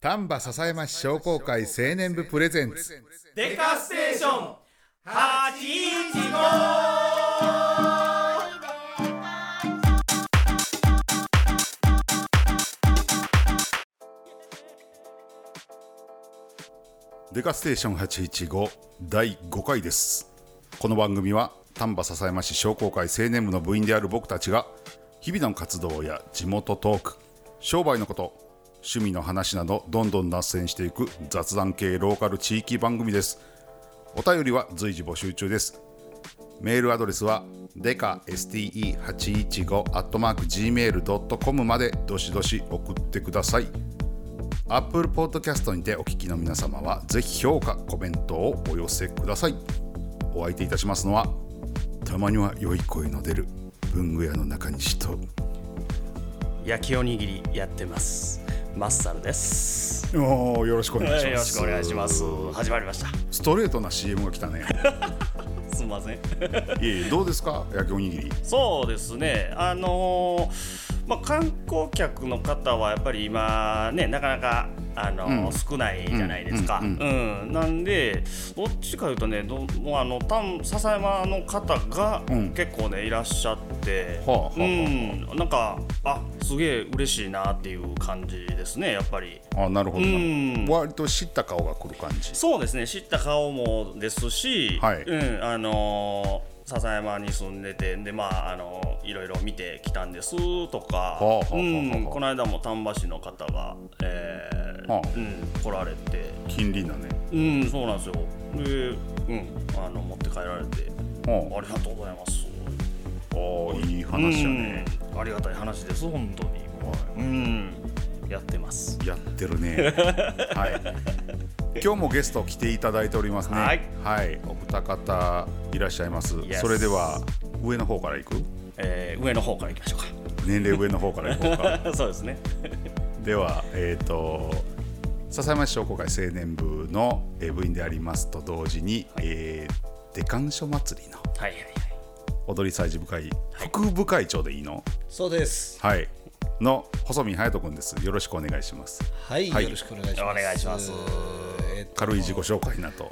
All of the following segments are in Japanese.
丹波篠山市商工会青年部プレゼンツ。デカステーション。815デカステーション815第5回です。この番組は丹波篠山市商工会青年部の部員である僕たちが日々の活動や地元トーク商売のこと趣味の話などどんどん脱線していく雑談系ローカル地域番組です。お便りは随時募集中です。メールアドレスはデカ STE815 アットマーク Gmail.com までどしどし送ってください。Apple Podcast にてお聞きの皆様はぜひ評価コメントをお寄せください。お相手いたしますのはたまには良い声の出る文具屋の中西と焼きおにぎりやってます。マッサルです。おーよろしくお願いします。よろしくお願いします。始まりました。ストレートな CM が来たね。すみません。いえいえどうですか？焼きおにぎり。そうですね。あのーまあ、観光客の方はやっぱり今ねなかなかあのーうん。少ないじゃないですか、ううんん。なんでどっちかというとねどもうあのたん笹山の方がうん。結構ねいらっしゃって、はあはあはあ。うん。なんかあすげえ嬉しいなっていう感じですねやっぱり。あなるほど。なうん。割と知った顔が来る感じ。そうですね知った顔もですし、はい。うんあのー笹山に住んでてでまああのいろいろ見てきたんですとか、うんこの間も丹波市の方が、えーはあ。うん、来られて。近隣だね。うんそうなんですよ。で、うん、あの持って帰られてはあ。りがとうございます。ああいい話やね、うんありがたい話です本当に。うんやってます。やってるね。はい。今日もゲスト来ていただいておりますね。はい、お二方いらっしゃいます。Yes それでは上の方からいく？えー上の方からいきましょう年齢上の方からいこうか。か そうですね。ではえっ、と笹山市商工会青年部のえー部員でありますと同時に、えーデカン祭りのはいはいはい。踊り祭事部会副部会長でいいの？そうです。はいの細見隼人君です。よろしくお願いします。はい、はい。よろしくお願いします。お願いします。えっと軽い自己紹介なと。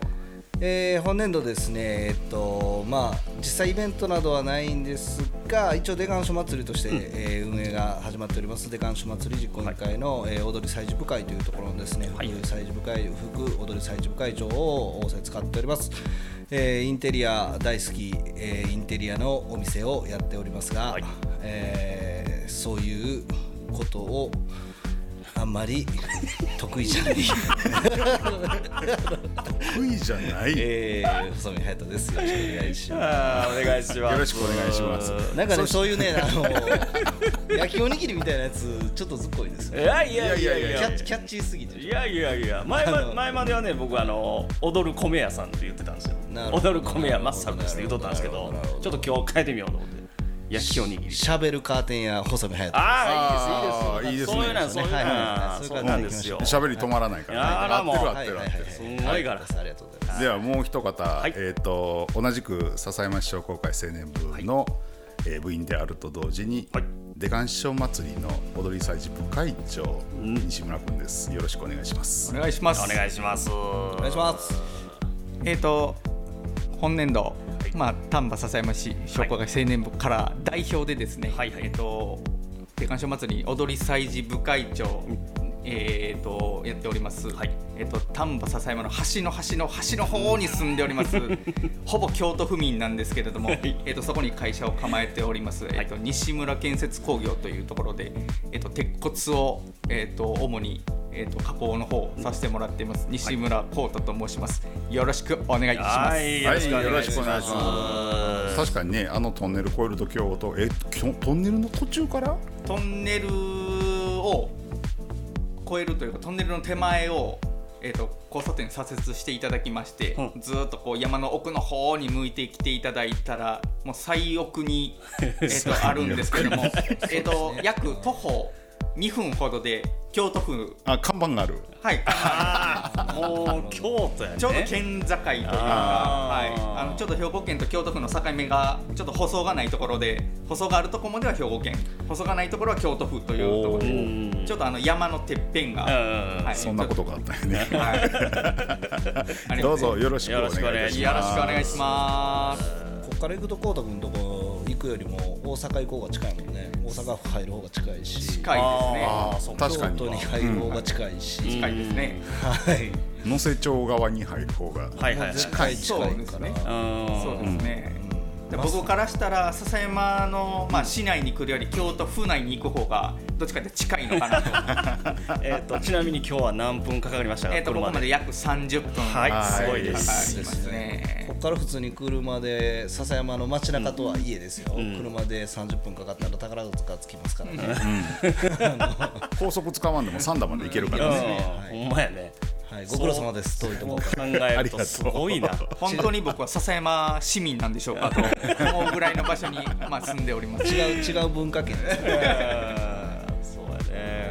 えー本年度ですね、えっとまあ実際イベントなどはないんですが、一応デカンショ祭りとして、えー運営が始まっております。デカンショ祭り実行委員会の、えー踊り祭事部会というところのですね、はい。副祭事部会副踊り祭事部会長を仰せ使っております。えーインテリア大好き、えーインテリアのお店をやっておりますが、はい。えーそういうことをあんまり得意じゃない。得意じゃない、えー、細見隼人です。よろしくお願いしまあーお願いします。よろしくお願いします。す。なんかね、そういうね、あの焼きおにぎりみたいなやつ、ちょっとずっこいです。よ。いやいやいや。いやキャッチキャッチーすぎて。いやいやいや。前ま前まではね僕あの踊る米屋さんって言ってたんですよ。踊る米屋マッサルですって言っとったんですけど。ちょっと今日変えてみようと思って焼きおにぎり。しゃべるカーテンや細見隼人。ああいいですいいですあーいいですね。そういうのそういうのはいはいはい。そうなんですよ喋り止まらないから、ね、あらもう合ってる合はいはいはい。ってる合ってる、すんごいから。ありがとうござい。ます。ではもう一方、い。えっ、と同じく笹山市商工会青年部の、えー部員であると同時に、はい。デカンション祭りの踊り祭事部会長、西村君です。よろしくお願いします。お願いします。お願いします。お願いします。えっ、と本年度、まあ丹波篠山市商工会青年部から代表でですね、はいはい。えっ、とデカンション祭り踊り祭事部会長、えっ、とやっております。はいえっ、と丹波篠山の端の端の端の方に住んでおります。ほぼ京都府民なんですけれども、えっ、とそこに会社を構えております。えっ、と西村建設工業というところで、えっ、と鉄骨をえっ、と主にえー、と加工の方させてもらっています、西村光太と申します。よろしくお願いします。はいよろしくお願いしはいよろしくお願いしまます確かにねあのトンネル越えると京都えトンネルの途中から？トンネルを越えるというかトンネルの手前を、えー、と交差点左折していただきまして、うん。ずーっとこう山の奥の方に向いてきていただいたらもう最奥に、えー、とあるんですけどもえーと約徒歩2分ほどで京都府。あ看板がある。はい。あもう京都やね。ちょうど県境というか、はい、あのちょっと兵庫県と京都府の境目がちょっと舗装がないところで舗装があるところまでは兵庫県。舗装がないところは京都府というところうでん。ちょっとあの山のてっぺんが、うんはい。そんなことがあったよね。はい。どうぞよろしくお願いします。よろしくお願いしますから行くとこうたくんとこ行くよりも大阪行こうが近いもんね。大阪府入る方が近いし。近いですね。あーそうか。確かに。京都に入る方が近いし、近いですね。はい。能勢町側に入る方がはいはいはい。近い近いから、そうですねうんそうですね、で僕からしたら笹山の、まあ、市内に来るより京都府内に行く方がどっちかって近いのかなと。えっとちなみに今日は何分かかりましたか？えっとここまで約30分。はいはい。すごいでかかすすねここから普通に車で笹山の街中とはいえですよ、ん。車で30分かかったら宝塚着きますからね、高速使わんでも三田まで行けるからね。ほんまやねはい、ご苦労様です。遠いところか。ら考えるとすごいな。本当に僕は笹山市民なんでしょうかと 思うぐらいの場所に、まあ、住んでおります。違う違う文化圏ですそうやね。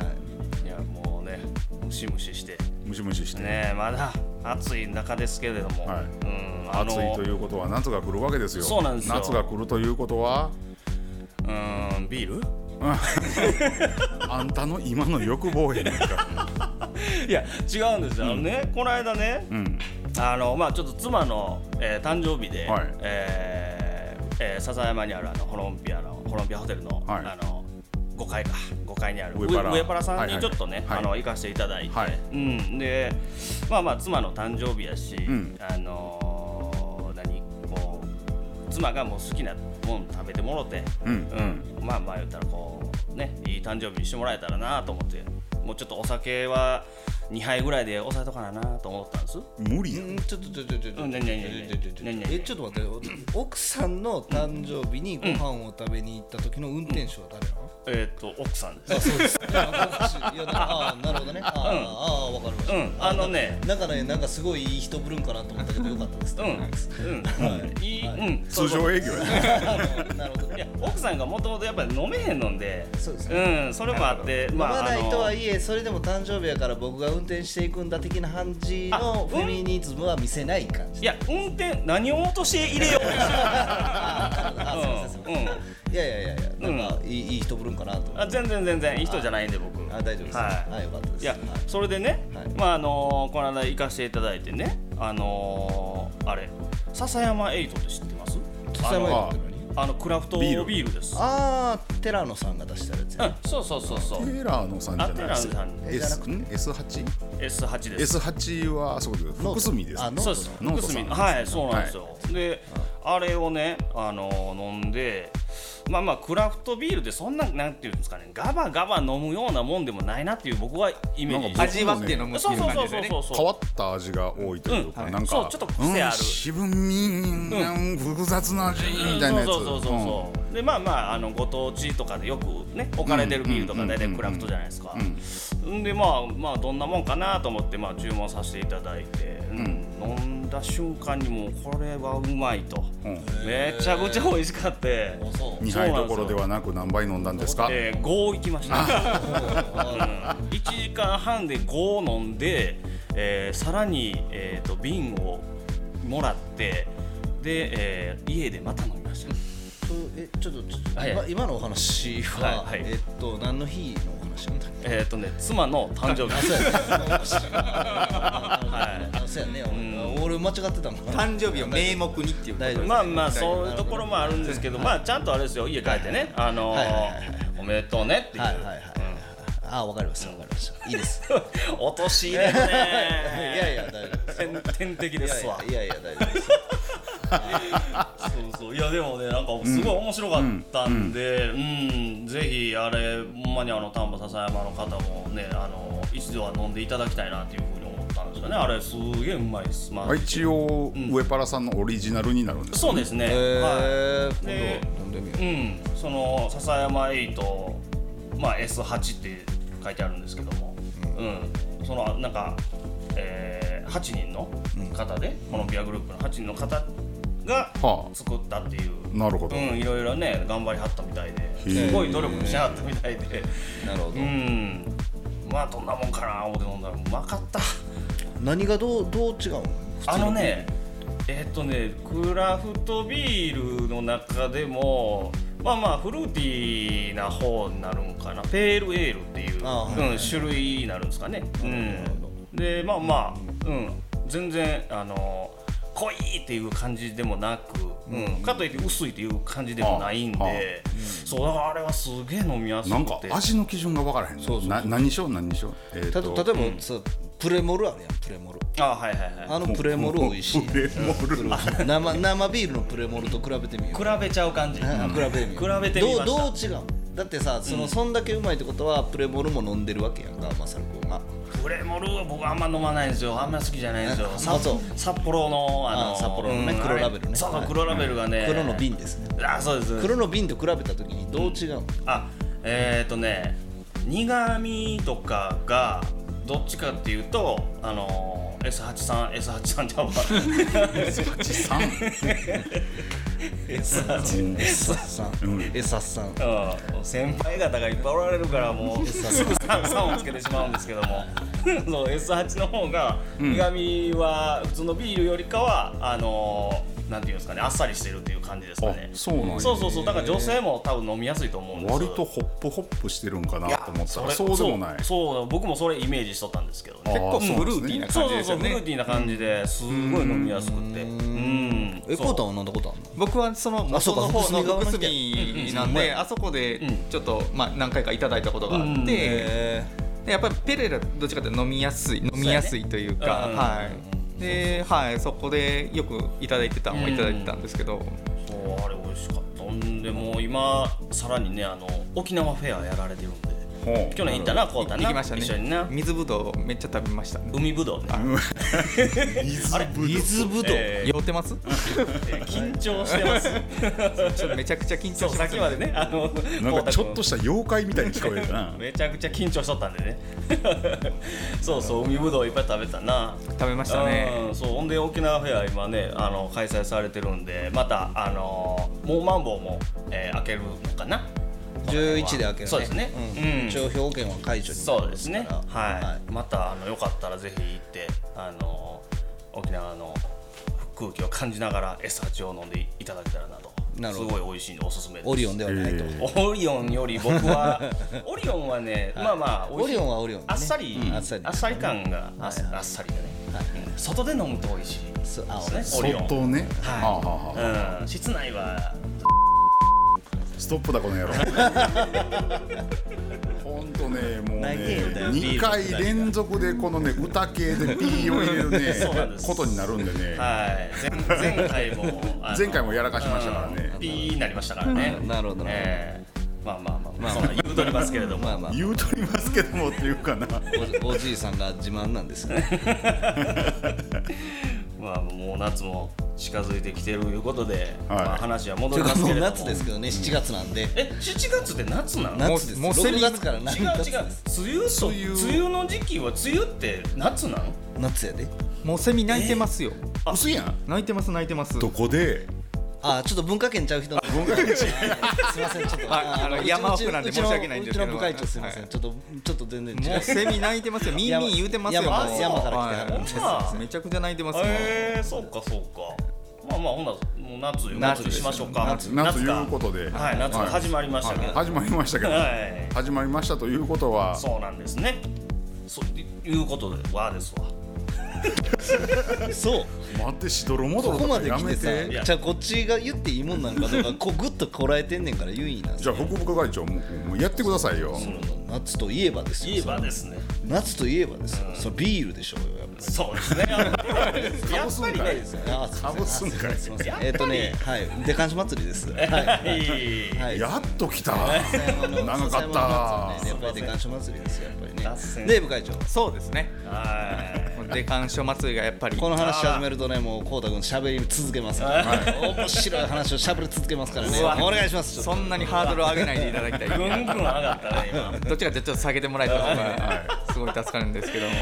いやもうねムシムシして。ムシムシして、ねまだ暑い中ですけれども、はい。うん暑いということは夏が来るわけですよ。そうなんですよ。夏が来るということは？うんビール？あんたの今の欲望やねんか いや違うんですよ、あのねこの間ねうん。あのまあちょっと妻の、えー誕生日で、はい。えーえー笹山にあるあのホロンピアのホロンピアホテルの、はい。あの5階か。5階にある上原。さんはいはい。にちょっとね、はい。あの行かせていただいて、はい。うん、でまあまあ妻の誕生日やし、ん。あのー何こう妻がもう好きなもん食べてもろて、うん。うん、まあまあ言ったらこうねいい誕生日にしてもらえたらなと思ってもうちょっとお酒は2杯ぐらいで抑えとかななと思ったんです。無理やうんちょっとちょっとちょっと。うん何何何何何えちょっと待って奥さんの誕生日にご飯を食べに行った時の運転手は誰なの、えーっと奥さんです。あそうです。いやあーなるほどね。あー、あーわかりました、うん。あのねなんかねなんかすごいいい人ぶるんかなと思ったけどよかったです。うん。うん。はいいい。うん。通常営業やなるほど。いや奥さんがもともとやっぱり飲めへんのんでそうですね。うんそれもあって飲まないとはあいえそれでも誕生日やから僕が運転していくんだ的な感じあのうん。フェミニズムは見せない感じ。のいや運転何を落として入れよう あーあすいませんすいませんうん。うんいやいやいやいやなんかいい,、いい人ぶるんかなと思って。あ全然全然いい人じゃないんで僕。あ大丈夫です、はい。あよかったです。いやそれでね、はい。まああのこの間行かせていただいてねあのーあれ笹山エイトって知ってます？笹山エイトってあのクラフトビール。ビールです。ああ寺野さんが出したやつや、うんそうそうそうそう。テーラーノさんじゃないですあテーラーノさん。えじゃなく S ん S8? S8 です。S8 はあそこで福住ですあノートそうです。福住。はいそうなんですよ、であれをねあの飲んでまあまあクラフトビールってそんななんていうんですかねガバガバ飲むようなもんでもないなっていう僕はイメージ。味わって飲むっていうそうそう。そう感じですよねそうそう変わった味が多いというか、うん。なんかそうちょっと癖ある。うん、渋み、うん、複雑な味みたいなやつ。そうそうそうそうそう、でまあまああのご当地とかでよくね置かれてるビールとか大体クラフトじゃないですか、ん。でまあまあどんなもんかなと思ってまあ注文させていただいて、うん飲んだ瞬間にもうこれはうまいと、うん。めちゃくちゃ美味しかって、2杯どころではなく何杯飲んだんですか？えー、5行きました、うん、1時間半で5飲んで、えーさらに、えー、と瓶をもらってで、えー家でまた飲みました。えちょっとちょっと、はい。今今のお話は、はいはい。えっと何の日のお話なんだっけ？えっ、とね妻の誕生日 そうやね。うやね俺俺間違ってたもん。誕生日を名目にっていうこと。ですねまあまあそういうところもあるんですけど、まあちゃんとあれですよ。家帰ってね、あのーはいはいはいはい。おめでとうねっていう、はいはいはいあわかりました。わかりました。いいです。うん落とし入れるね。いやいや大丈夫です。天天敵ですわ。いやいやいや大丈夫です。そうそう。いやでもねなんかすごい面白かったんで、うん。ぜひあれほんまにあの丹波篠山の方もねあの一度は飲んでいただきたいなっていうふうに思ったんですよね。あれすげえうまいです、まあ。あ一応、上原さんのオリジナルになるんですそうですね、えはい。今度飲んでみよう。うん、その笹山8、まあ、S8 って書いてあるんですけども、うん。そのなんか、えー、8人の方で、コロンビアグループの8人の方がは作ったっていう、あなるほど、うん、いろいろね頑張りはったみたいで。すごい努力しはったみたいで、なるほど。うん、まあどんなもんかな思って飲んだら。うまかった。何がどうどう違うの？あのねえっとねクラフトビールの中でもまあまあフルーティーな方になるんかな。ペールエールっていう、うん、種類になるんですかね、うん、でまあまあ、うん、全然あの濃いっていう感じでもなく、うん。かといって薄いっていう感じでもないんで、ああ。そうだからあれはすげえ飲みやすくて。なんか味の基準が分からへんねそうそう何しよう何にしよう？えーたと例えばさプレモルあるやんプレモル。あはいはいはい。あのプレモル美味しいプレモル。生生ビールのプレモルと比べてみよう。比べちゃう感じ、うん比べてみよう。比べてみました。どうどう違うの？だってさその、そんだけうまいってことはプレモルも飲んでるわけやんかマサル君がプレモルは僕あんま飲まないんですよ。あんま好きじゃないんですよ。札幌のあのあ札幌のねうん。黒ラベルね。そう黒ラベルがね、黒の瓶ですね。あそうです黒の瓶と比べた時にどう違うの、あえっ、ー、とね苦味とかがどっちかっていうとあの S83 S83 ちゃうわ S8 S さん、うん。S さん。うん。先輩方がいっぱいおられるからもうすぐ 3, 3をつけてしまうんですけども。そう S8 の方が苦味は普通のビールよりかはあのーなんていうんですかねあっさりしてるっていう感じですかね。あそうなんや。そうそうそう。だから女性も多分飲みやすいと思うんです。割とホップホップしてるんかなと思ったられそうでもない。そうそう僕もそれイメージしとったんですけどね。結構フルーティーなそうそう感じですよね。そうフルーティーな感じですごい飲みやすくて。うん。そう。えコータは飲んだことあるの？僕はその元の方の福なんであそこでちょっとまあ何回かいただいたことがあうんってえでやっぱりペレラどっちかというと飲みやすい飲みやすいというかうんはいではいそこでよくいただいてたのもいただいてたんですけど。そうあれ美味しかった。んでもう今さらにねあの沖縄フェアやられてるんで去年行ったなこうたな。行きました一緒にな。ね水ぶどうめっちゃ食べました。海ぶどうね。あれ水ぶどう、えー。酔ってます？えー緊張してます。ちょっとめちゃくちゃ緊そう張しますさっきまでねあのなんかちょっとしした妖怪みたいに聞こえるな。めちゃくちゃ緊張しとったんでね。そうそう海ぶどういっぱい食べたな。食べましたね。うんそうほんで沖縄フェア今ねあの開催されてるんでまたあのもうマンボウも、えー開けるのかな11で開けるね。そうですね。うん。商標権は解除になそうりですね。はい、またあのよかったらぜひ行ってあの沖縄の空気を感じながら S8 を飲んでいただけたらなと。なるほど。すごい美味しいんでおすすめです。オリオンではないと、えオリオンより僕は オリオンはね、まあまあ美味しい。オリオンはオリオンでね。あっさり、あっさりあっさり感があっ,、さりでね、うん外で飲むと美味しいそうあですね。オリオン。相当ね。はい。うん、室内はストップだこの野郎。ほんとねもうね長えよだよ2回連続でこのね歌系で P を入れるねことになるんでね。はい。前前回も前回もやらかしましたからね。うんピーになりましたからね。なるほどなるほど。ええ。まあまあまあまあそんな言うとりますけれども。まあまあ言うとりますけどもっていうかな。おおじいさんが自慢なんですね まあもう夏も近づいてきてるいうことで、はい。まあ話は戻りますけれども。夏ですけどね7月なんで。え7月って夏なの？夏です。もうセミ。6月から夏違う違う。梅雨と梅雨。梅雨の時期は梅雨って夏なの？夏やで。もうセミ泣いてますよ。薄いやん。泣いてます泣いてます。どこで？あちょっと文化圏ちゃう人文化圏。すいませんちょっと。ああの山奥なんで申し訳ないんですけど。うちの部会長すいません、はい。ちょっとちょっと全然違う。もうセミ泣いてますよ。ミンミン言うてますよ山山から来てはるはいんで。すまあめちゃくちゃ泣いてますもんえー、そうかそうか。まあまあほんならもう夏いう夏にしましょうか。夏。夏いうかことで。はい夏が始まりましたけど。はい。始まりましたけど。はい。始まりましたということは。そうなんですね。そういうことでわですわ そう。待ってしどろもどろこことまかやめで来てさて。やじゃあこっちが言っていいもんなんかどうか こうグッとこらえてんねんから言いなじゃあ副部会長もうもうやってくださいよ夏といえばですよ言えばですね。夏といえばですよ、それビールでしょうよやっぱり。そうですね。やっぱり。ねあすいません。かぶすんかいすいません。やっぱりえっ、とねはい。デカンシ祭りです。はい。はい。はい。やっと来た。長かっ笹山のたやっぱりデカンシ祭りですよやっぱり脱線。ねで部会長。そうですね。はいもうデカンショ祭りがやっぱり。この話始めるとねもうこうたくん喋り続けますから、面白い話を喋り続けますからね。お願いします。そんなにハードルを上げないでいただきたい。ぐんぐん上がったね今。どっちかってちょっと下げてもらえた方がすごい助かるんですけども。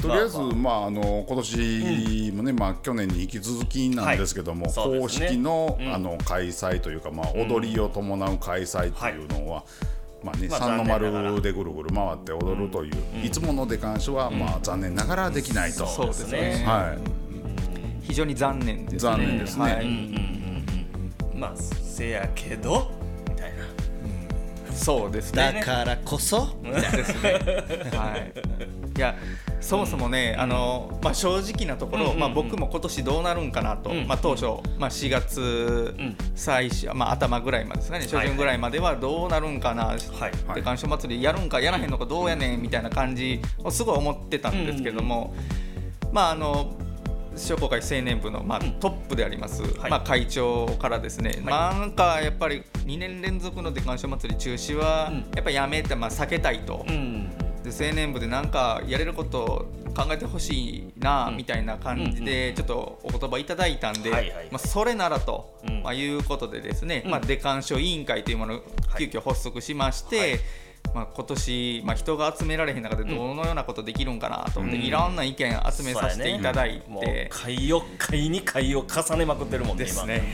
とりあえず、まあ、あ。の今年もね、まあ、去年に引き続きなんですけども、公ね。式の,、あの開催というか、まあ、踊りを伴う開催というのは、まあね、まあ三の丸でぐるぐる回って踊るという、いつものデカンショは、まあ、残念ながらできないと、そうですね。はい、非常に残念ですね。残念ですね。はい。まあせやけどそうですね。だからこそ。ですね。はい。いや。そもそもね、あのまあ、正直なところ、うんうんうん。まあ、僕も今年どうなるんかなと、うん。まあ、当初、まあ、4月ん。最初、まあ、頭ぐらいまでですかね。初旬ぐらいまではどうなるんかな、はいで鑑賞祭りやるんかやらへんのかどうやねんみたいな感じをすごい思ってたんですけども、まああの商工会青年部の、まあ、トップであります、はい。まあ、会長からですね、なんかやっぱり2年連続のデカンショ祭り中止はうん。やっぱりやめて、まあ、避けたいと、うん。で青年部でなんかやれることを考えてほしいなうん。みたいな感じでちょっとお言葉いただいたんで、はいはい。まあ、それならと、うん。まあ、いうことでですね、うん。まあ、デカンショ委員会というものを急遽発足しまして、はいまあ、今年、まあ、人が集められへん中でどのようなことできるんかなと思って、うん。いろんな意見集めさせていただいて。会を会に会を重ねまくってるもんねですね。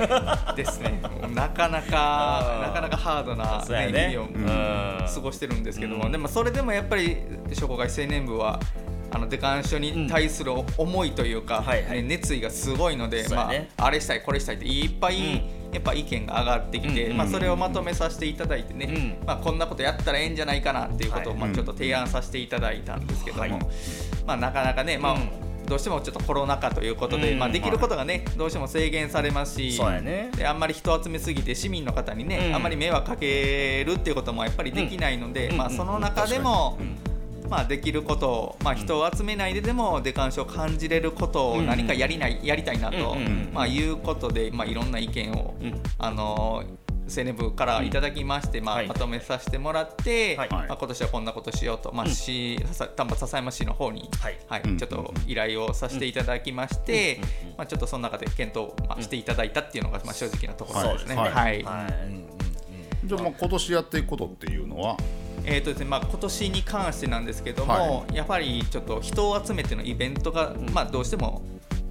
ですね。なかなかなかなかハードな、ね。ね、日々をうん。過ごしてるんですけども、うんでもそれでもやっぱり商工会青年部はあのデカン書に対する思いというか、はいはい。ね熱意がすごいので、まあ、あれしたいこれしたいっていっぱい、うん。やっぱ意見が上がってきて、うん。まあ、それをまとめさせていただいてね、うん。まあ、こんなことやったらええんじゃないかなっていうことを、はい。まあ、ちょっと提案させていただいたんですけども、はい。まあ、なかなかね、まあうん。どうしてもちょっとコロナ禍ということで、うん。まあ、できることがね、どうしても制限されますしそうやね。であんまり人を集めすぎて市民の方にね、うん。あんまり迷惑かけるっていうこともやっぱりできないので、まあ、その中でも、まあ、できることを、まあ、人を集めないででもデカンシを感じれることを何かやりない、やりたいなと、まあ、いうことで、まあ、いろんな意見を、うん。あの青年部からいただきまして、まあはい。まとめさせてもらって、はい。まあ、今年はこんなことしようと、まあ丹波篠山市の方に、はい。ちょっと依頼をさせていただきまして、まあ、ちょっとその中で検討、まあ、していただいたっていうのが、まあ、正直なところですね。はい。はい。はいじゃあまあ今年やっていくことっていうのはえーとですねまあ、今年に関してなんですけども、やはりちょっと人を集めてのイベントが、まあ、どうしても、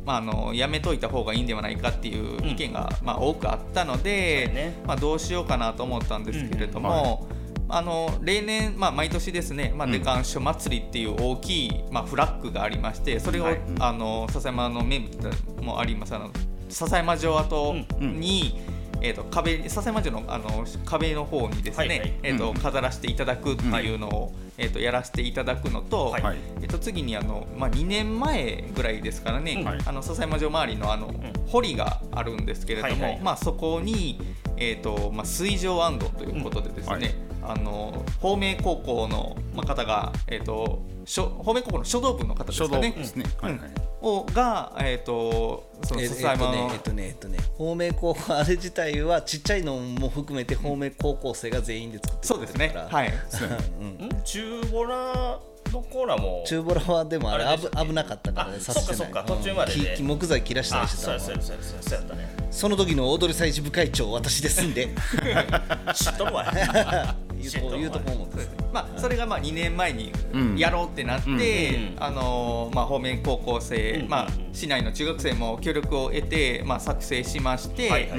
まあ、あのやめといた方がいいんではないかっていう意見が、まあ、多くあったので、そうね。まあ、どうしようかなと思ったんですけれども、あの例年、まあ、毎年ですね、まあ、うん。デカンショ祭りっていう大きい、まあ、フラッグがありましてそれを、はい。あの笹山の名物もあります。あの笹山城跡に、えー、と壁笹山城のあの壁の方にですね、はいはい。えーとうん飾らせていただくっていうのを、えー、とやらせていただくのと、はい。はいえー、と次にあの、まあ、2年前ぐらいですからね、はい。あの笹山城周りのあの、堀があるんですけれども、はいはい。まあ、そこに、えーとまあ、水上安堵ということでですね、うん。はい。あの方面高校のまあ方が、えー、と書方面高校の書道部の方です書道かね。ですね、はいはい。をが、えー、とそのえ笹山の、えっとねえっとねえっとね方面高校あれ自体はちっちゃいのも含めて方面高校生が全員で作ってそうですね。からはい。うんん。中ボラのコーラも中ボラはでもあれ危危なかったからねそっかそっか途中までで。木木材切らしたありしてたのそうやそうやそうやそうやそうやったね。その時の踊り祭事部会長私ですんで。知っとるわ言うとこ言うとこ思ってまあ、それがまあ2年前にうん。やろうってなって、あのーまあ、方面高校生、うんまあ、市内の中学生も協力を得て、まあ、作成しまして、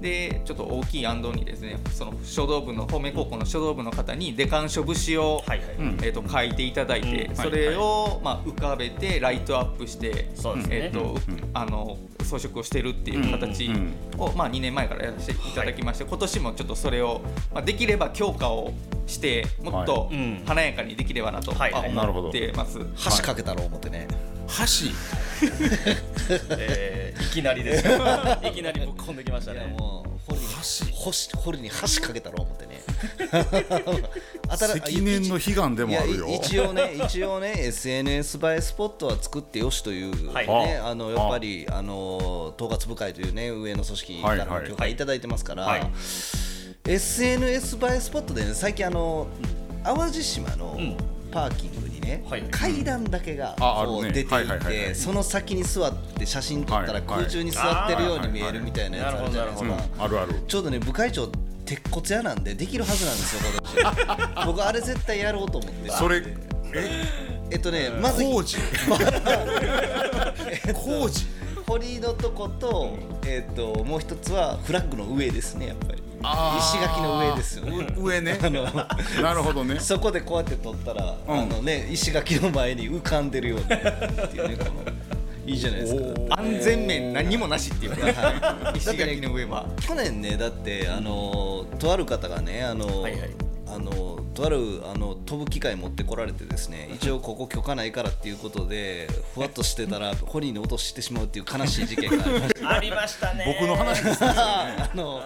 でちょっと大きい案動にですねその書道部の方面高校の書道部の方にデカン書節を、えー、と書いていただいて、うん。それを、まあ、浮かべてライトアップして、えーとあの装飾をしてるっていう形うんを、まあ、2年前からやらせていただきまして、今年もちょっとそれを、まあ、できれば強化をしてもっと華やかにできればなと思ってます。橋かけたろう思ってね。箸？えーいきなりですよ。いきなりぶっ込んできましたね。もう堀に橋堀に橋かけたろう思ってね。積年の悲願でもあるよ。一応ね一応ね SNS 映えスポットは作ってよしという、はい。ねああ。のやっぱりあの統括部会というね上の組織からの許可いただいてますから、はい SNS 映えスポットでね最近あの淡路島のん。パーキングにね、はい。階段だけがこう出ていはいはいはいはい。てその先に座って写真撮ったら空中に座ってるように見えるみたいなやつあるじゃないですか。あるあるちょうどね部会長鉄骨屋なんでできるはずなんですよ今年 僕あれ絶対やろうと思って。それえ？っとねまず工事。工事。堀のとこと,、えっともう一つはフラッグの上ですねやっぱり石垣の上ですよね。う上ね。なるほどね。そこでこうやって撮ったら、うん。あのね石垣の前に浮かんでるようにっていうねこのいいじゃないですか。安全面何にもなしっていうね。石垣の上は。去年ねだってあのとある方がねあの、はいはい。あのとあるあの飛ぶ機械持ってこられてですね一応ここ許可ないからっていうことでふわっとしてたらホニーに落としてしまうっていう悲しい事件がありました ありましたね。僕の話ですね。あの、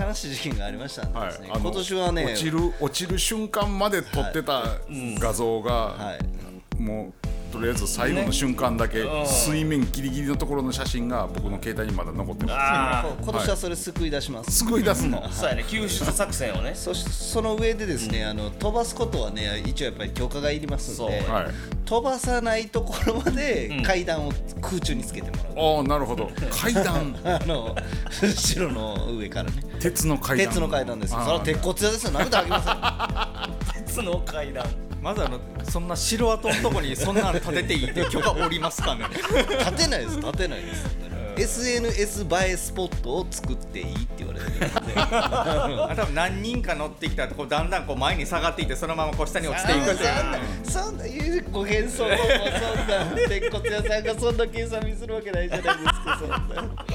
悲しい事件がありましたんでですね、あの今年はね落ちる落ちる瞬間まで撮ってた画像が、はい。もうとりあえず最後の瞬間だけ、水面ギリギリのところの写真が僕の携帯にまだ残ってまあそう今年はそれ救い出します、す救い出すの？あそうやね。救出作戦をね。そしてその上でですね、あの飛ばすことはね一応やっぱり許可がいりますんで、はい。飛ばさないところまで階段を空中につけてもらう、ああなるほど。階段。あの後ろの上からね。鉄の階段。鉄の階段ですそれは鉄骨屋ですよ。殴ってあげま 鉄の階段まずあのそんな城跡のとこにそんなん建てていいって許可おりますかね？立てないです立てないです。SNS 映えスポットを作っていいって言われてるんで。あ多分何人か乗ってきたらこうだんだんこう前に下がっていってそのままこう下に落ちていくってそんないうご変装もそんな鉄骨屋さんがそんな計算見するわけないじゃないですかそんな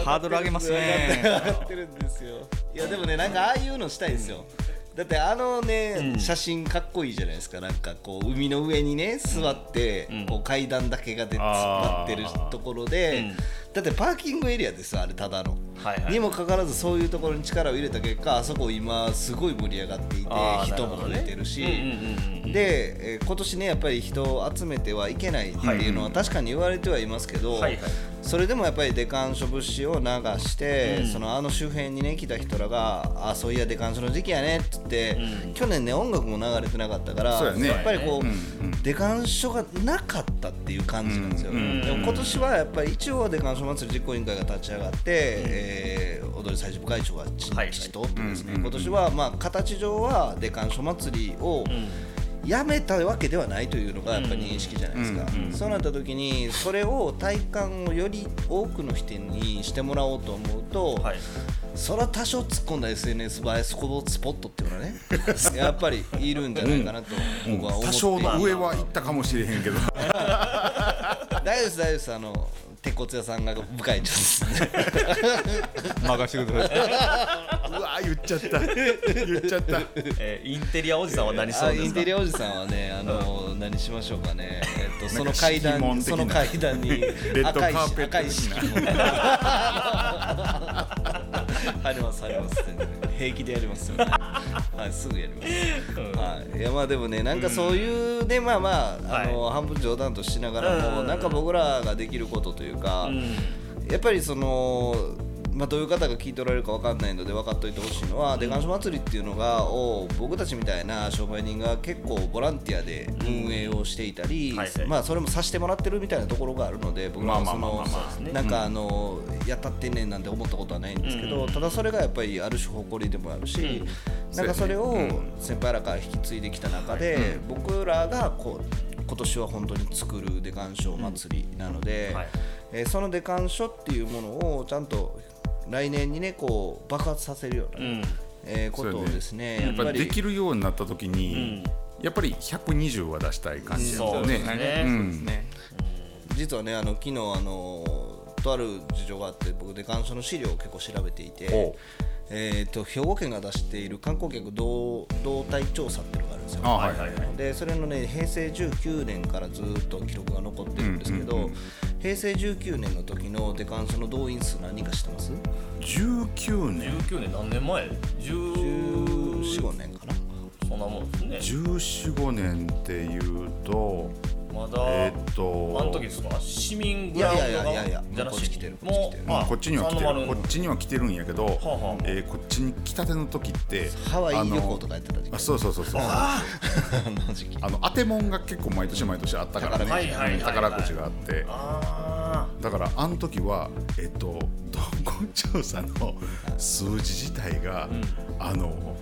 ハードル上げますね上がってるんですよいやでもねなんかああいうのしたいですよ、だってあのね、写真かっこいいじゃないですか。なんかこう海の上にね座って、こう階段だけが出突っ張ってるところで、うんだってパーキングエリアですよあれただの、はいはい。にもかかわらずそういうところに力を入れた結果あそこ今すごい盛り上がっていて人も増えてるし、で、えー今年ねやっぱり人を集めてはいけないっていうのは確かに言われてはいますけど、はいはい。それでもやっぱりデカン書物資を流して、うん。そのあの周辺にね来た人らが「あそういやデカン書の時期やね」っつって、うん。去年ね音楽も流れてなかったからそうやね。っぱりこう、うんうんデカン書がなかったっていう感じなんですよ、うんでも今年はやっぱり一応デカン書祭り実行委員会が立ち上がって、えー踊り最初部会長がちはいとおってですね、うん今年はまあ形上はデカン書祭りを、うん。やめたわけではないというのがやっぱり認識じゃないですか、うんそうなった時にそれを体感をより多くの人にしてもらおうと思うと、はい。それは多少突っ込んだ SNS 映えスポットっていうのはね やっぱりいるんじゃないかなと僕は思って。多少の上は行ったかもしれへんけど。大丈夫です大丈夫です。あの鉄骨屋さんが部会長です。任してください。うわ言っちゃった。言っちゃった。えーインテリアおじさんは何しそあうですか？インテリアおじさんはねあの、何しましょうかね。えっとその階段その階段に赤い赤い敷物 入ります入ります。全然。平気でやりますよ、はいすぐやります、はい、いやまあでもねなんかそういうねまあまああの、半分冗談としながらも、うん。なんか僕らができることというか、うん。やっぱりその、まあ、どういう方が聞いておられるか分かんないので分かっておいてほしいのは、デカンショ祭りっていうのがを僕たちみたいな商売人が結構ボランティアで運営をしていたり、まあ、それもさせてもらってるみたいなところがあるので僕らはそのなんかあの、やったってんねんなんて思ったことはないんですけど、うんただそれがやっぱりある種誇りでもあるし、なんかそれを先輩らから引き継いできた中で、僕らがこう今年は本当に作るデカンショ祭りなので、はい。えーそのデカン書っていうものをちゃんと来年にねこう爆発させるような、うん。えーことをですねやっぱりできるるようになった時に、やっぱり120は出したい感じですよね。ね。実はねあの昨日あのとある事情があって僕デカン書の資料を結構調べていてえー、と兵庫県が出している観光客動動態調査っていうのがあるんですよ。あはいはいはい。でそれのね平成19年からずっと記録が残ってるんですけど、うんうんうん平成19年の時のデカン書の動員数何人か知ってます？19年19年何年前 ?14 1415年かなそんなもんですね1415年っていうとまだ、えーっとあの時ですか市民グラウンド側いやいやいやいやじゃなしこっち来てる。もうあこっちには来てる。こっちには来てるんやけど、はあはあ。えーこっちに来たての時ってハワイ旅行あとかやってた時期。のあそうそうそうそう。あの当てもんが結構毎年毎年あったからね。宝くじはいはいはいはい。宝くじがあって。あだからあの時はえっと動向調査の数字自体が、あの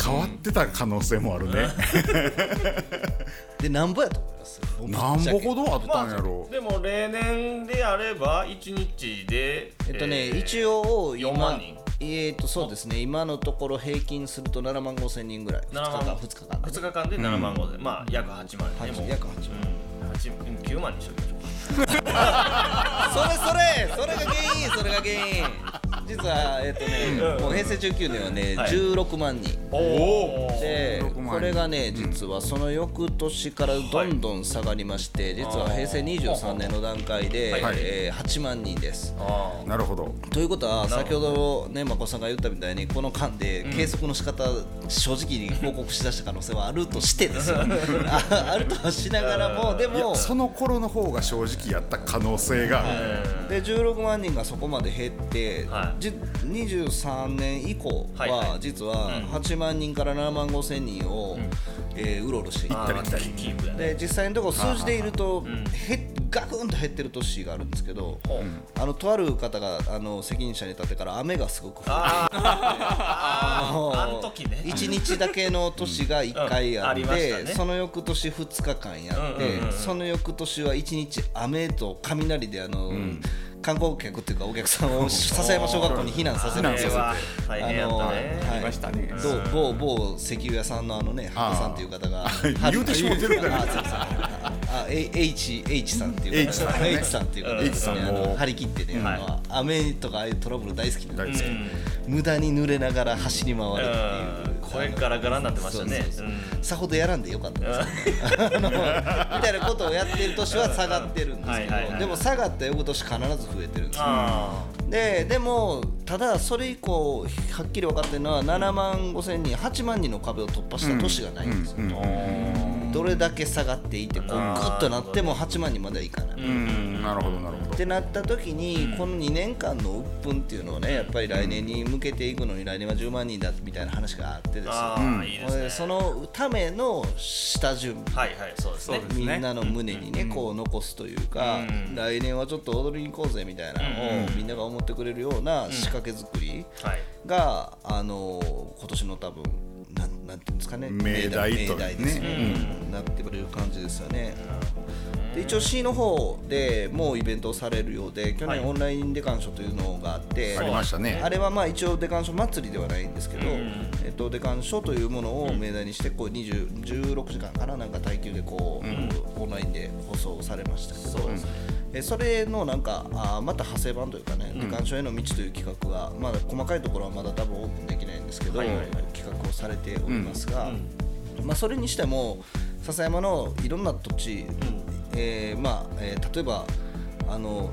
変わってた可能性もあるね、でなんぼやと思います？なんぼほどあったんやろ。でも例年であれば1日でえっとね、えー一応4万人。えっとそうですね。今のところ平均すると7万5千人ぐらい。2 7日間万2日間で2日間で7万5千、まあ約8万。人ね約8万。うん。八9万にしときましょう それそれそれが原因それが原因実はえっとね、もう平成19年はね、はい。16万人。おおで16万人。これがね実はその翌年からどんどん下がりまして、実は平成23年の段階で、はい。えー8万人です。あなるほど。ということは先ほどねまこさんが言ったみたいにこの間で計測の仕方、正直に報告しだした可能性はあるとしてですよ。あ あるとはしながらもでもその頃の方が正直やった可能性が。で16万人がそこまで減って、はい。じ23年以降はいははい。実は8万人から7万5千人を、えーうろうろしていあってーキープやね。で実際のところ数字でいるとん。へガクンと減ってる年があるんですけど、あのとある方があの責任者に立ってから雨がすごく降ってああのあの時ね。1日だけの年が1回あって、ね。その翌年2日間やって、うんうんうんうん。その翌年は1日雨と雷であの、観光客っていうかお客さんを笹山小学校に避難させるんですよ。あれはい。ありましたね。どう某某石油屋さんのあのねあー羽さんっていう方が。言うてしもてるから。あ H, H さんっていう H さんさんっていう方が H さんねあもの張り切ってね、あの雨とかああいうトラブル大好きなんですけど、無駄に濡れながら走り回るっていう。声ガラガラになってましたね。さほどやらんでよかったん。ですみたいなことをやってる年は下がってるんですけど、でも下がった翌年必ず増えてるんですででもただそれ以降はっきり分かってるのは7万5千人8万人の壁を突破した年がないんですよ、どれだけ下がっていてこうグッとなっても8万人まではいかない、うんなるほどなるほど。ってなった時に、この2年間の鬱憤っていうのをねやっぱり来年に向けていくのに来年は10万人だみたいな話があってですね。そのための下準備。はいはいそうですね。そうですねみんなの胸にね、こう残すというか、うん。来年はちょっと踊りに行こうぜみたいなのを、みんなが思ってくれるような仕掛け作りはい。が、あの今年の多分なんていうんですかね。命題と。命題ですね、なってくれる感じですよね。で一応 C の方でもうイベントをされるようで去はい。年オンラインデカンショというのがあって、ありましたね。あれはまあ一応デカンショ祭りではないんですけど、うん。えっと、デカンショというものを命題にしてこう20 16時間かななんか耐久でこう、オンラインで放送されましたけどえそれのなんかあーまた派生版というかね、デカンショへの道という企画がまだ細かいところはまだ多分オープンできないんですけど、はいはいはい。企画をされておりますが、まあ、それにしても笹山のいろんな土地、えーまあえー例えばあの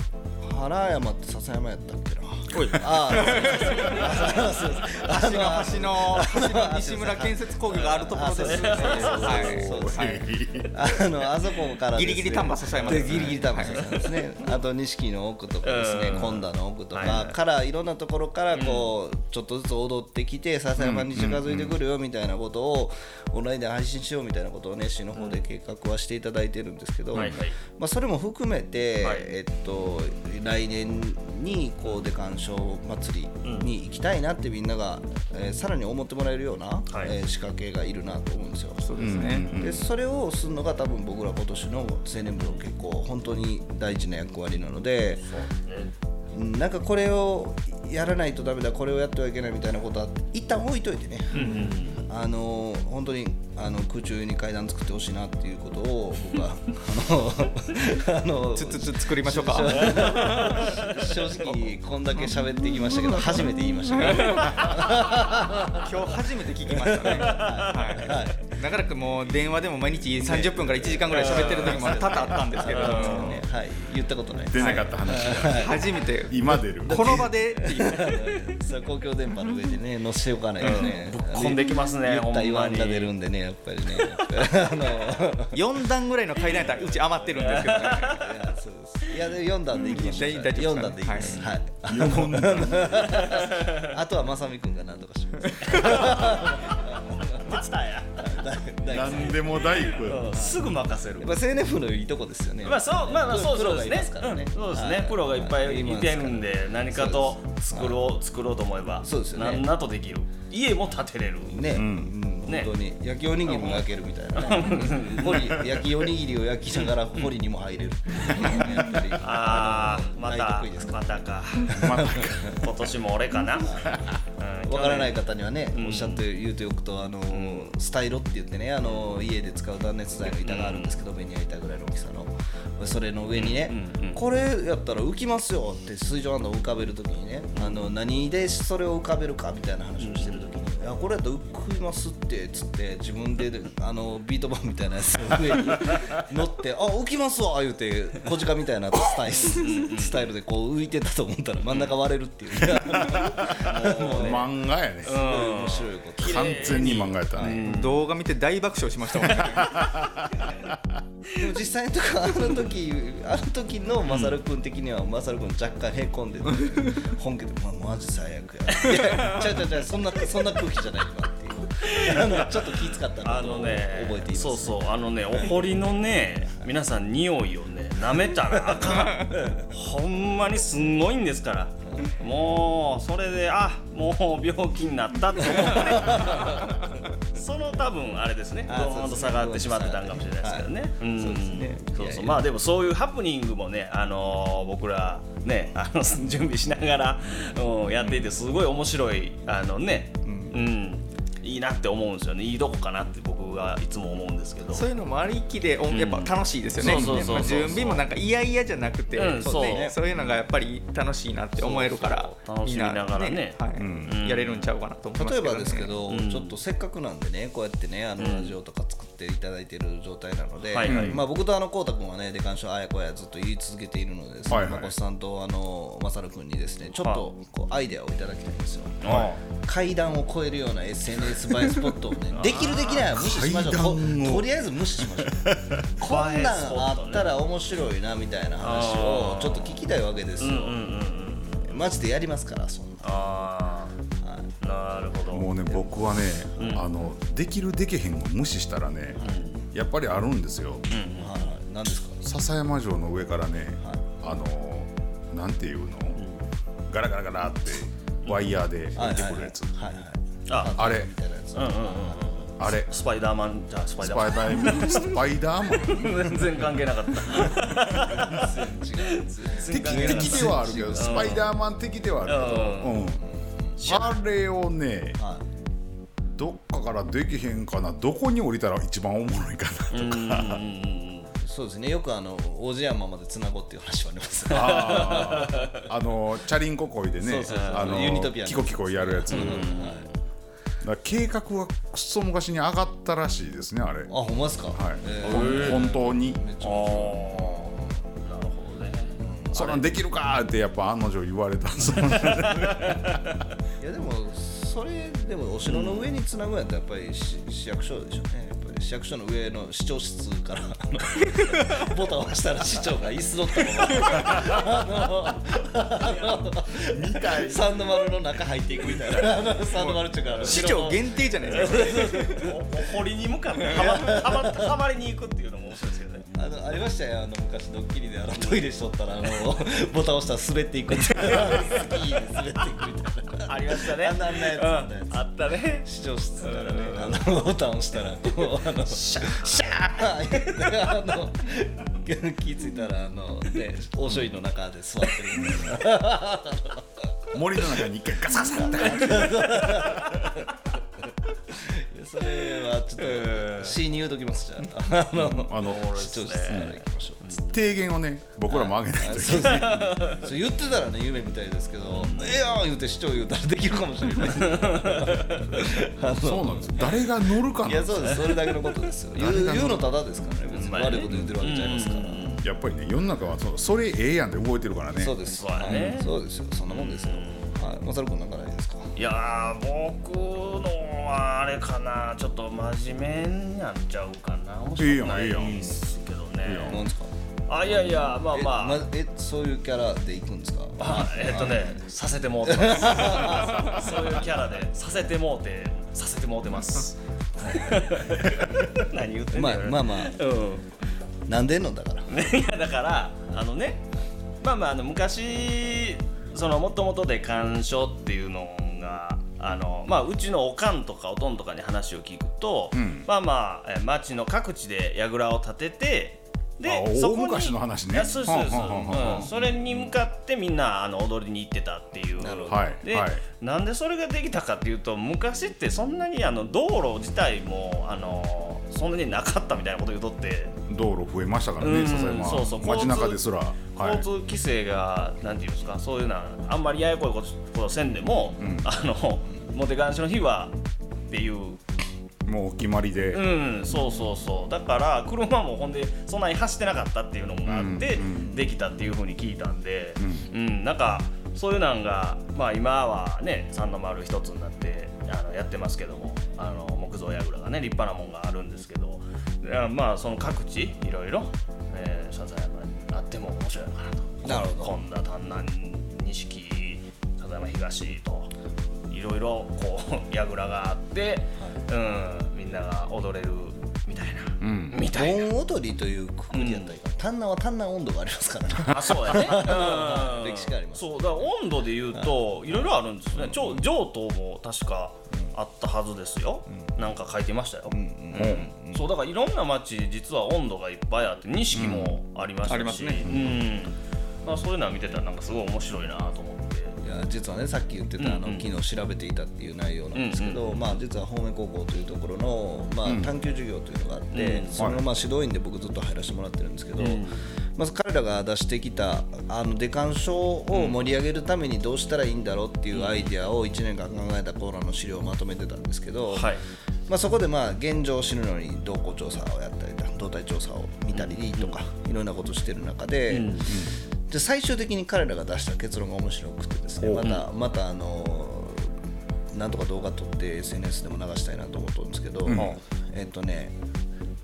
原山って笹山やったっけな？ああそうそう橋の橋の橋の西村建設工業があるところです。あそうはい。あのあそこからギリギリ丹波笹山ですね。ギリギリ丹波笹山ですね。あと錦の奥とかですね、うん。今田の奥とかからいろんなところからこうちょっとずつ踊ってきて笹山に近づいてくるよみたいなことをオンラインで配信しようみたいなことをね市の方で計画はしていただいてるんですけど、まあそれも含めてはい。えっと来年にこうデカンショ祭りに行きたいなってみんながえーさらに思ってもらえるようなはい。えー仕掛けがいるなと思うんですよ。そうですね。でそれをするのが多分僕ら今年の青年部の結構本当に大事な役割なのでうんなんかこれをやらないとダメだこれをやってはいけないみたいなことは一旦置いといてね、あの本当にあの空中に階段作ってほしいなっていうことを僕はあのあのつつつ作りましょうか。正直こんだけ喋ってきましたけど初めて言いましたけど。今日初めて聞きましたね。はい。長らくもう電話でも毎日30分から1時間ぐらい喋ってる時も多々あったんですけれど。も、ねはい、言ったことない。です出なかった話が。初めて。今出る。この場でっていう。さあ公共電波の上でね載せておかないとね、ぶっこんできますね言った言わんが出るんでねやっぱりね。あの4段ぐらいの階段やったらうち余ってるんですけどね。いやそうです。いやで4段でいきましょう。大大丈夫です。か4段でいきますはい、あとはまさみくんが何とかします 手伝えや。大大何でも大工すぐ任せる。やっぱ青年部のいいとこですよね。まあそうまあまあそうですね。そうですはい。ねプロがいっぱいいてるんで何かと作ろう作ろうと思えばそうですよね。何なとできる。家も建てれる。ね、うん。ね本当に。焼きおにぎりも焼けるみたいな。ねホリ焼きおにぎりを焼きながらホリにも入れる。やったりああまたまたか。また 今年も俺かな、うん わからない方にはね、うんおっしゃって言うとよくとあの、スタイロって言ってねあの家で使う断熱材の板があるんですけど、ベニヤ板ぐらいの大きさの。それの上にね、これやったら浮きますよって水上アンダーを浮かべるときにねあの何でそれを浮かべるかみたいな話をしてるときに「いやこれやったら浮きますって」っつって自分であのビート板みたいなやつの上に乗って「あ浮きますわ」言うて小鹿みたいなスタイルスタイルでこう浮いてたと思ったら真ん中割れるっていう。ね もうね漫画やね。面白いこと。完全に漫画やったね。動画見て大爆笑しましたもんね。でも実際のとこあの時あの時のマサル君的にはマサル君若干へこんでて本家で、ま、マジ最悪や。いやちゃうちゃうちゃうそんなそんな空気じゃない今っていう。あのちょっと気使ったあのをのね覚えています。そうそう。あのねお堀のね皆さん匂いをね舐めたらあかん。ほんまにすんごいんですから。もうそれであもう病気になったって思って。その多分あれですね。ドあーンと下がってしまってたんかもしれないですけどね、ん。そうですね。そうそう。まあでもそういうハプニングもねあのー僕らねあの 準備しながら、うん、やっていてすごい面白いあのねうん、いいなって思うんですよね。いいどこかなって僕がいつも思うんですけど。そういうのもありきでやっぱ楽しいですよね、準備もなんか嫌々じゃなくて、うんそうね。そういうのがやっぱり楽しいなって思えるからそうそう。楽しみながらね。はい。ん。やれるんちゃうかなと思いますけど、ね、例えばですけど、うん。ちょっとせっかくなんでねこうやってねあのラジオとか作っていただいてる状態なので、はいはい。まあ、僕とあのこうたくんはね「デカンショーあやこや」ずっと言い続けているのでですね、はいはい。まこさんとあのまさるくんにですねちょっとこうアイデアをいただきたいんですよ。あ階段を越えるような SNS 映えスポットをねできるできないは無視しましょうととりあえず無視しましょう。こんなんあったら面白いなみたいな話をちょっと聞きたいわけですよ、うんうんうんうんマジでやりますからそんな、あはいあなるほど。もうね僕はね、あのできるできへんを無視したらね、やっぱりあるんですよ、はいはい、何ですか？笹山城の上からね、はい。あのなんていうの、ガラガラガラってワイヤーで出てくるやつ、はいはいああれみたいなやつ、うんうんうんあれ？スパイダーマンじゃあスパイスダーマン。スパイダーマン。ン 全然関係なかった。敵敵ではあるけどスパイダーマン的ではあるけど、うん。あれをねはいどっかからできへんかな。どこに降りたら一番おもろいかなとか、そうですね。よくあの王子山までつなごうっていう話はあります。ねあのチャリンコこいでねそうそうそう。あのユニトピアの。キコキコやるやつ、だから計画はくっそ昔に上がったらしいですねあれ。あほんまですか？はい、えほん本当に？ーめっちゃああ面白い。なるほどね。そんできるかってやっぱ案の定言われた いやでもそれでもお城の上につなぐんやったらやっぱり市市役所でしょうね市役所の上の市長室から ボタンを押したら市長が椅子乗ったままあのみたい。サンドマルの中入っていくみたいな。あのサンドマルっていうか市長限定じゃないですか。お堀に向かってはまはまはまりに行くっていうのも面白いですあのありましたよ。あの昔ドッキリであのトイレしとったらあの ボタン押したら滑っていくってスキーで滑っていくみたいな。ありましたね。あんなあんなやつあんなやつ。あったね。市長室からねあのボタン押したらこうあのシャーシャー言ってあの気付いたらあのね大書院の中で座ってるみたいな。森の中に一回ガサガサって それはちょっと C に言うときますじゃあ。あのあの市長室から行きましょう提言をね僕らも上げないと。いけそう言ってたらね夢みたいですけど「ええやん!」言うて市長言うたらできるかもしれない。そうなんです。誰が乗るかいやそうです。それだけのことですよ。言うのただですからね。別に悪いこと言ってるわけちゃいますから。やっぱりね世の中はそそれええやんで動いてるからね。そうです。そうですよ。そんなもんですよ。はい。まさるくんなんかないやー僕のはあれかなちょっと真面目になっちゃうかな。面白くないですけどね。なんですか？あいやいやまあえまあ。まえそういうキャラで行くんですか？あえっとねさせてもうてます。そういうキャラでさせてもうてさせてもうてます。何言ってんの？まあまあまあ。うん。なんでんの？だから。ね いやだからあのねまあまああの昔そのもともとで鑑賞っていうのがあのまあ、うちのおかんとかおとんとかに話を聞くと、まあまあえ町の各地で櫓を立ててであそこに大昔の話ね。そうそうそれに向かってみんなあの踊りに行ってたっていう。なるほど。はいで、はい。なんでそれができたかっていうと昔ってそんなにあの道路自体もあのそんなになかったみたいなこと言うとって道路増えましたからうん。ね笹山そうそう。街中ですら。はい。交通規制がなんていうんですかそういうのはあんまりややこいことせんでも、あのモテガンシの日はっていう。もうお決まりで。うんそうそうそう。だから車もほんでそんなに走ってなかったっていうのがあって、うんできたっていうふうに聞いたんで、うん。なんかそういうなんが、まあ、今はね三の丸一つになってあのやってますけどもあの木造櫓がね立派なもんがあるんですけどまあその各地いろいろ、えー、笹山にあっても面白いのかなと。なるほど。本田丹南錦笹山東といろいろこう 櫓があって、うん、みんなが踊れるみたいな、ん。みたいな。盆踊りというくくりやったらいいかな丹南は丹南温度がありますから。ね あそうやね、うん。歴史があります。そうだから温度で言うとい。ろいろあるんですね。上上等も確かあったはずですよ、なんか書いてましたよ、うんそうだからいろんな町実は温度がいっぱいあって錦もありましたし、ありますね。うん。まあ、そういうのは見てたらなんかすごい面白いなと思って。いや実はねさっき言ってた、あうんうん。の昨日調べていたっていう内容なんですけど、まあ、実は方面高校というところの、まあ、探究授業というのがあって、うん。そのまあ指導員で僕ずっと入らせてもらってるんですけど、まず彼らが出してきたあのデカン賞を盛り上げるためにどうしたらいいんだろうっていうアイデアを1年間考えたコーナーの資料をまとめてたんですけど、はい。まあ、そこでまあ現状を知るのに動向調査をやったりだ動態調査を見たりとか、いろんなことをしてる中で、で最終的に彼らが出した結論が面白くてですねまたまたあのなんとか動画撮って SNS でも流したいなと思ってるんですけど、えっとね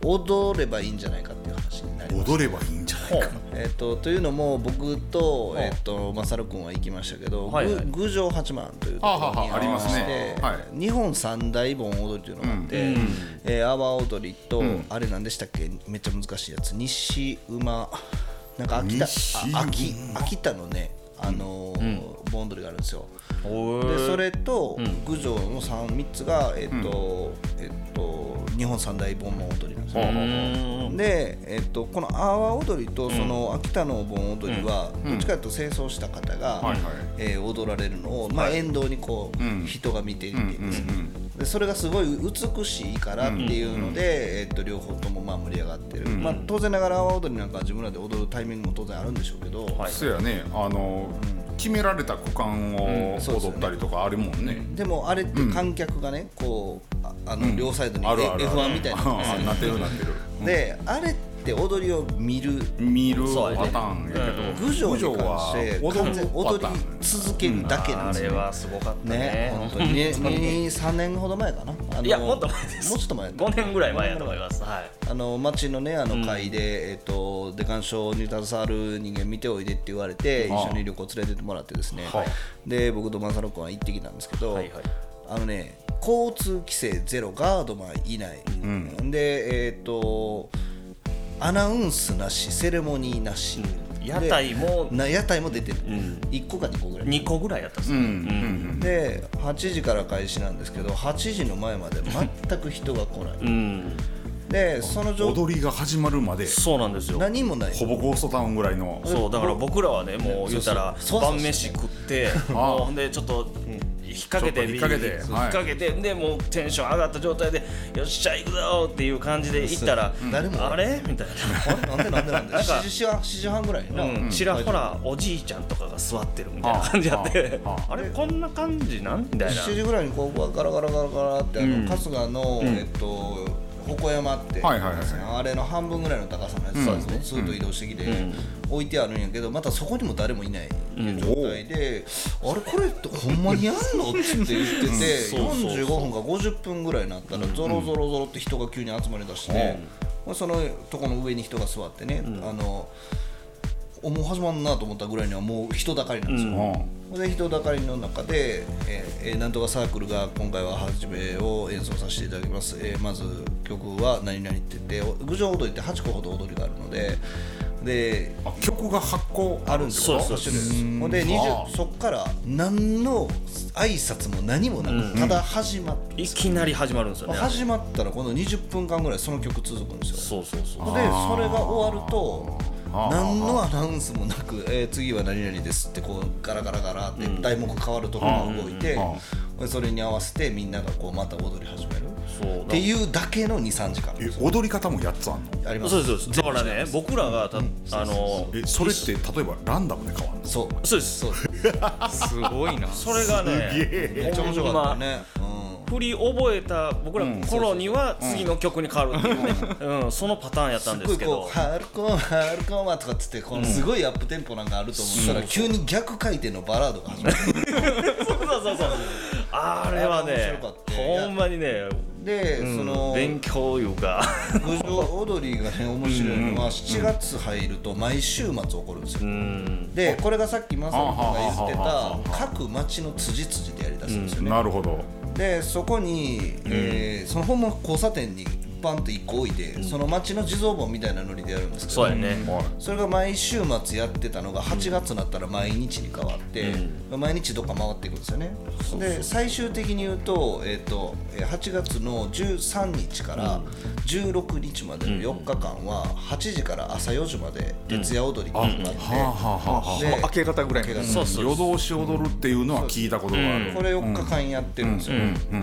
踊ればいいんじゃないかって話になります。踊ればいいんじゃないか。えっとというのも僕と、えっと、マサル君は行きましたけど、はいはい。ぐ郡上八幡というところにはあはあありましてはい。日本三大盆踊りというのがあって、えー阿波踊りと、あれなんでしたっけ？めっちゃ難しいやつ。西馬なんか秋田秋秋田のねあのー盆踊りがあるんですよ。でそれと郡上の 3, 三つが、えっとえっと、日本三大盆踊りなんですよ。で、えっと、この阿波踊りとその秋田の盆踊りは、どっちかというと清掃した方が、えー踊られるのを、まあ、沿道にこう、人が見ていてですね、でそれがすごい美しいからっていうので、えっと、両方ともまあ盛り上がってる、まあ、当然ながら阿波踊りなんかは自分らで踊るタイミングも当然あるんでしょうけど、そうやね。あの決められた区間を踊ったりとかあるもんね。でもあれって観客がね、こうああの両サイドに、あるあるある。F1 みたいなのがあなってるなってる。であれって踊りを見る見るパターンやけど。郡上に関して完全に踊り続けるだけなんあれですよ、はすごかったね。ね。本当にね。3年ほど前かな。あのいやもっと前です。もうちょっと前5年ぐらい前やと思います。はい。あの町のねあの会で、えっとデカン賞に携わる人間見ておいでって言われて、はあ一緒に旅行連れてってもらってですね、はい。で僕とマサロ君は行ってきたんですけど、はいはい。あのね交通規制ゼロガードマンいない、でえっ、とアナウンスなしセレモニーなし、屋台もな屋台も出てる、ん。1個か2個ぐらい。2個ぐらいやったんですよ、うん。で8時から開始なんですけど8時の前まで全く人が来ない、うん。でその状踊りが始まるまでそうなんですよ。何もない。ほぼゴーストタウンぐらいの。そうだから僕らはねもう言うたら晩飯食ってでちょっと引っ掛けて引っ掛けて引っ掛けてでもうテンション上がった状態でよっしゃ行くぞっていう感じで行ったら誰も。あれ？みたいあなんでなんでなんで？なんか7時半7時半ぐらいにな、な、うん、ちらほらおじいちゃんとかが座ってるみたいな感じやってはあは あれこんな感じなん？みたいな。7時ぐらいにこうガラガラガラガラってあの、うん。春日の、えっと鉾山って、あれの半分ぐらいの高さのやつをずっと移動してきて、置いてあるんやけどまたそこにも誰もいない。状態で、あれこれってほんまにやんの？って言っててそうそうそう。45分か50分ぐらいになったらゾロゾロゾロって人が急に集まりだして、まあそのとこの上に人が座ってね、あのおもう始まんなと思ったぐらいにはもう人だかりなんですよ、で人だかりの中で、えーえーなんとかサークルが今回は初めを演奏させていただきます、えーまず曲は何々って言って郡上踊りって8個ほど踊りがあるのでであ曲が発行あるんですよ。そうそう8種類。ですほんでは20そっから何の挨拶も何もなく、ただ始まって、いきなり始まるんですよね。始まったらこの20分間ぐらいその曲続くんですよ。そうそうそう。でそれが終わると何のアナウンスもなく、えー次は何々ですってこうガラガラガラって題目変わるとこが動いて、でそれに合わせてみんながこうまた踊り始める。っていうだけの23時間。え踊り方もやつあんの？あります。そうですそうです。だからね僕らがた、あのえそれって例えばランダムで変わるの？そう。そうです。そう。ですすごいな。それがねめっちゃ面白かったね、振り覚えた僕ら頃には次の曲に変わるっていうね、うん。そのパターンやったんうん、ですけど。すごいこう「ハルコーハルコーマ」とかっつってこのすごいアップテンポなんかあると思ったら急に逆回転のバラードが始まる。そうそうそうあれはあれ面ねほんまにね、で、その勉強いうか。郡上踊りがね面白いのは7月入ると毎週末起こるんですよ、うん。でこれがさっきまさみ君が言ってあた各町の辻辻でやりだすんですよね、なるほど。でそこに、えーそのほんま交差点にバンと1個置いて、その町の地蔵盆みたいなノリでやるんですけどそうやね、それが毎週末やってたのが8月になったら毎日に変わって、毎日どっか回っていくんですよね。で最終的に言うと,、えー、とえー8月の13日から16日までの4日間は8時から朝4時まで徹夜踊りっていうのがあって、明け方ぐらい明け方。そうそう夜通し踊るっていうのは聞いたことがある、これ4日間やってるんですよ、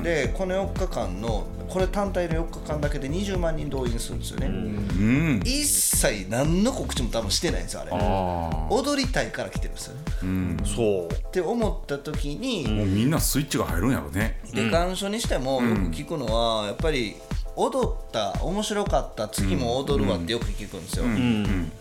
でこの4日間のこれ単体の4日間だけで20万人動員するんですよね、うん。一切何の告知も多分してないんですよあれ。あ踊りたいから来てるんですよね。ーうん。そう。って思った時に、もうみんなスイッチが入るんやろね。で願書にしてもよく聞くのはやっぱり踊った面白かった次も踊るわってよく聞くんですよ、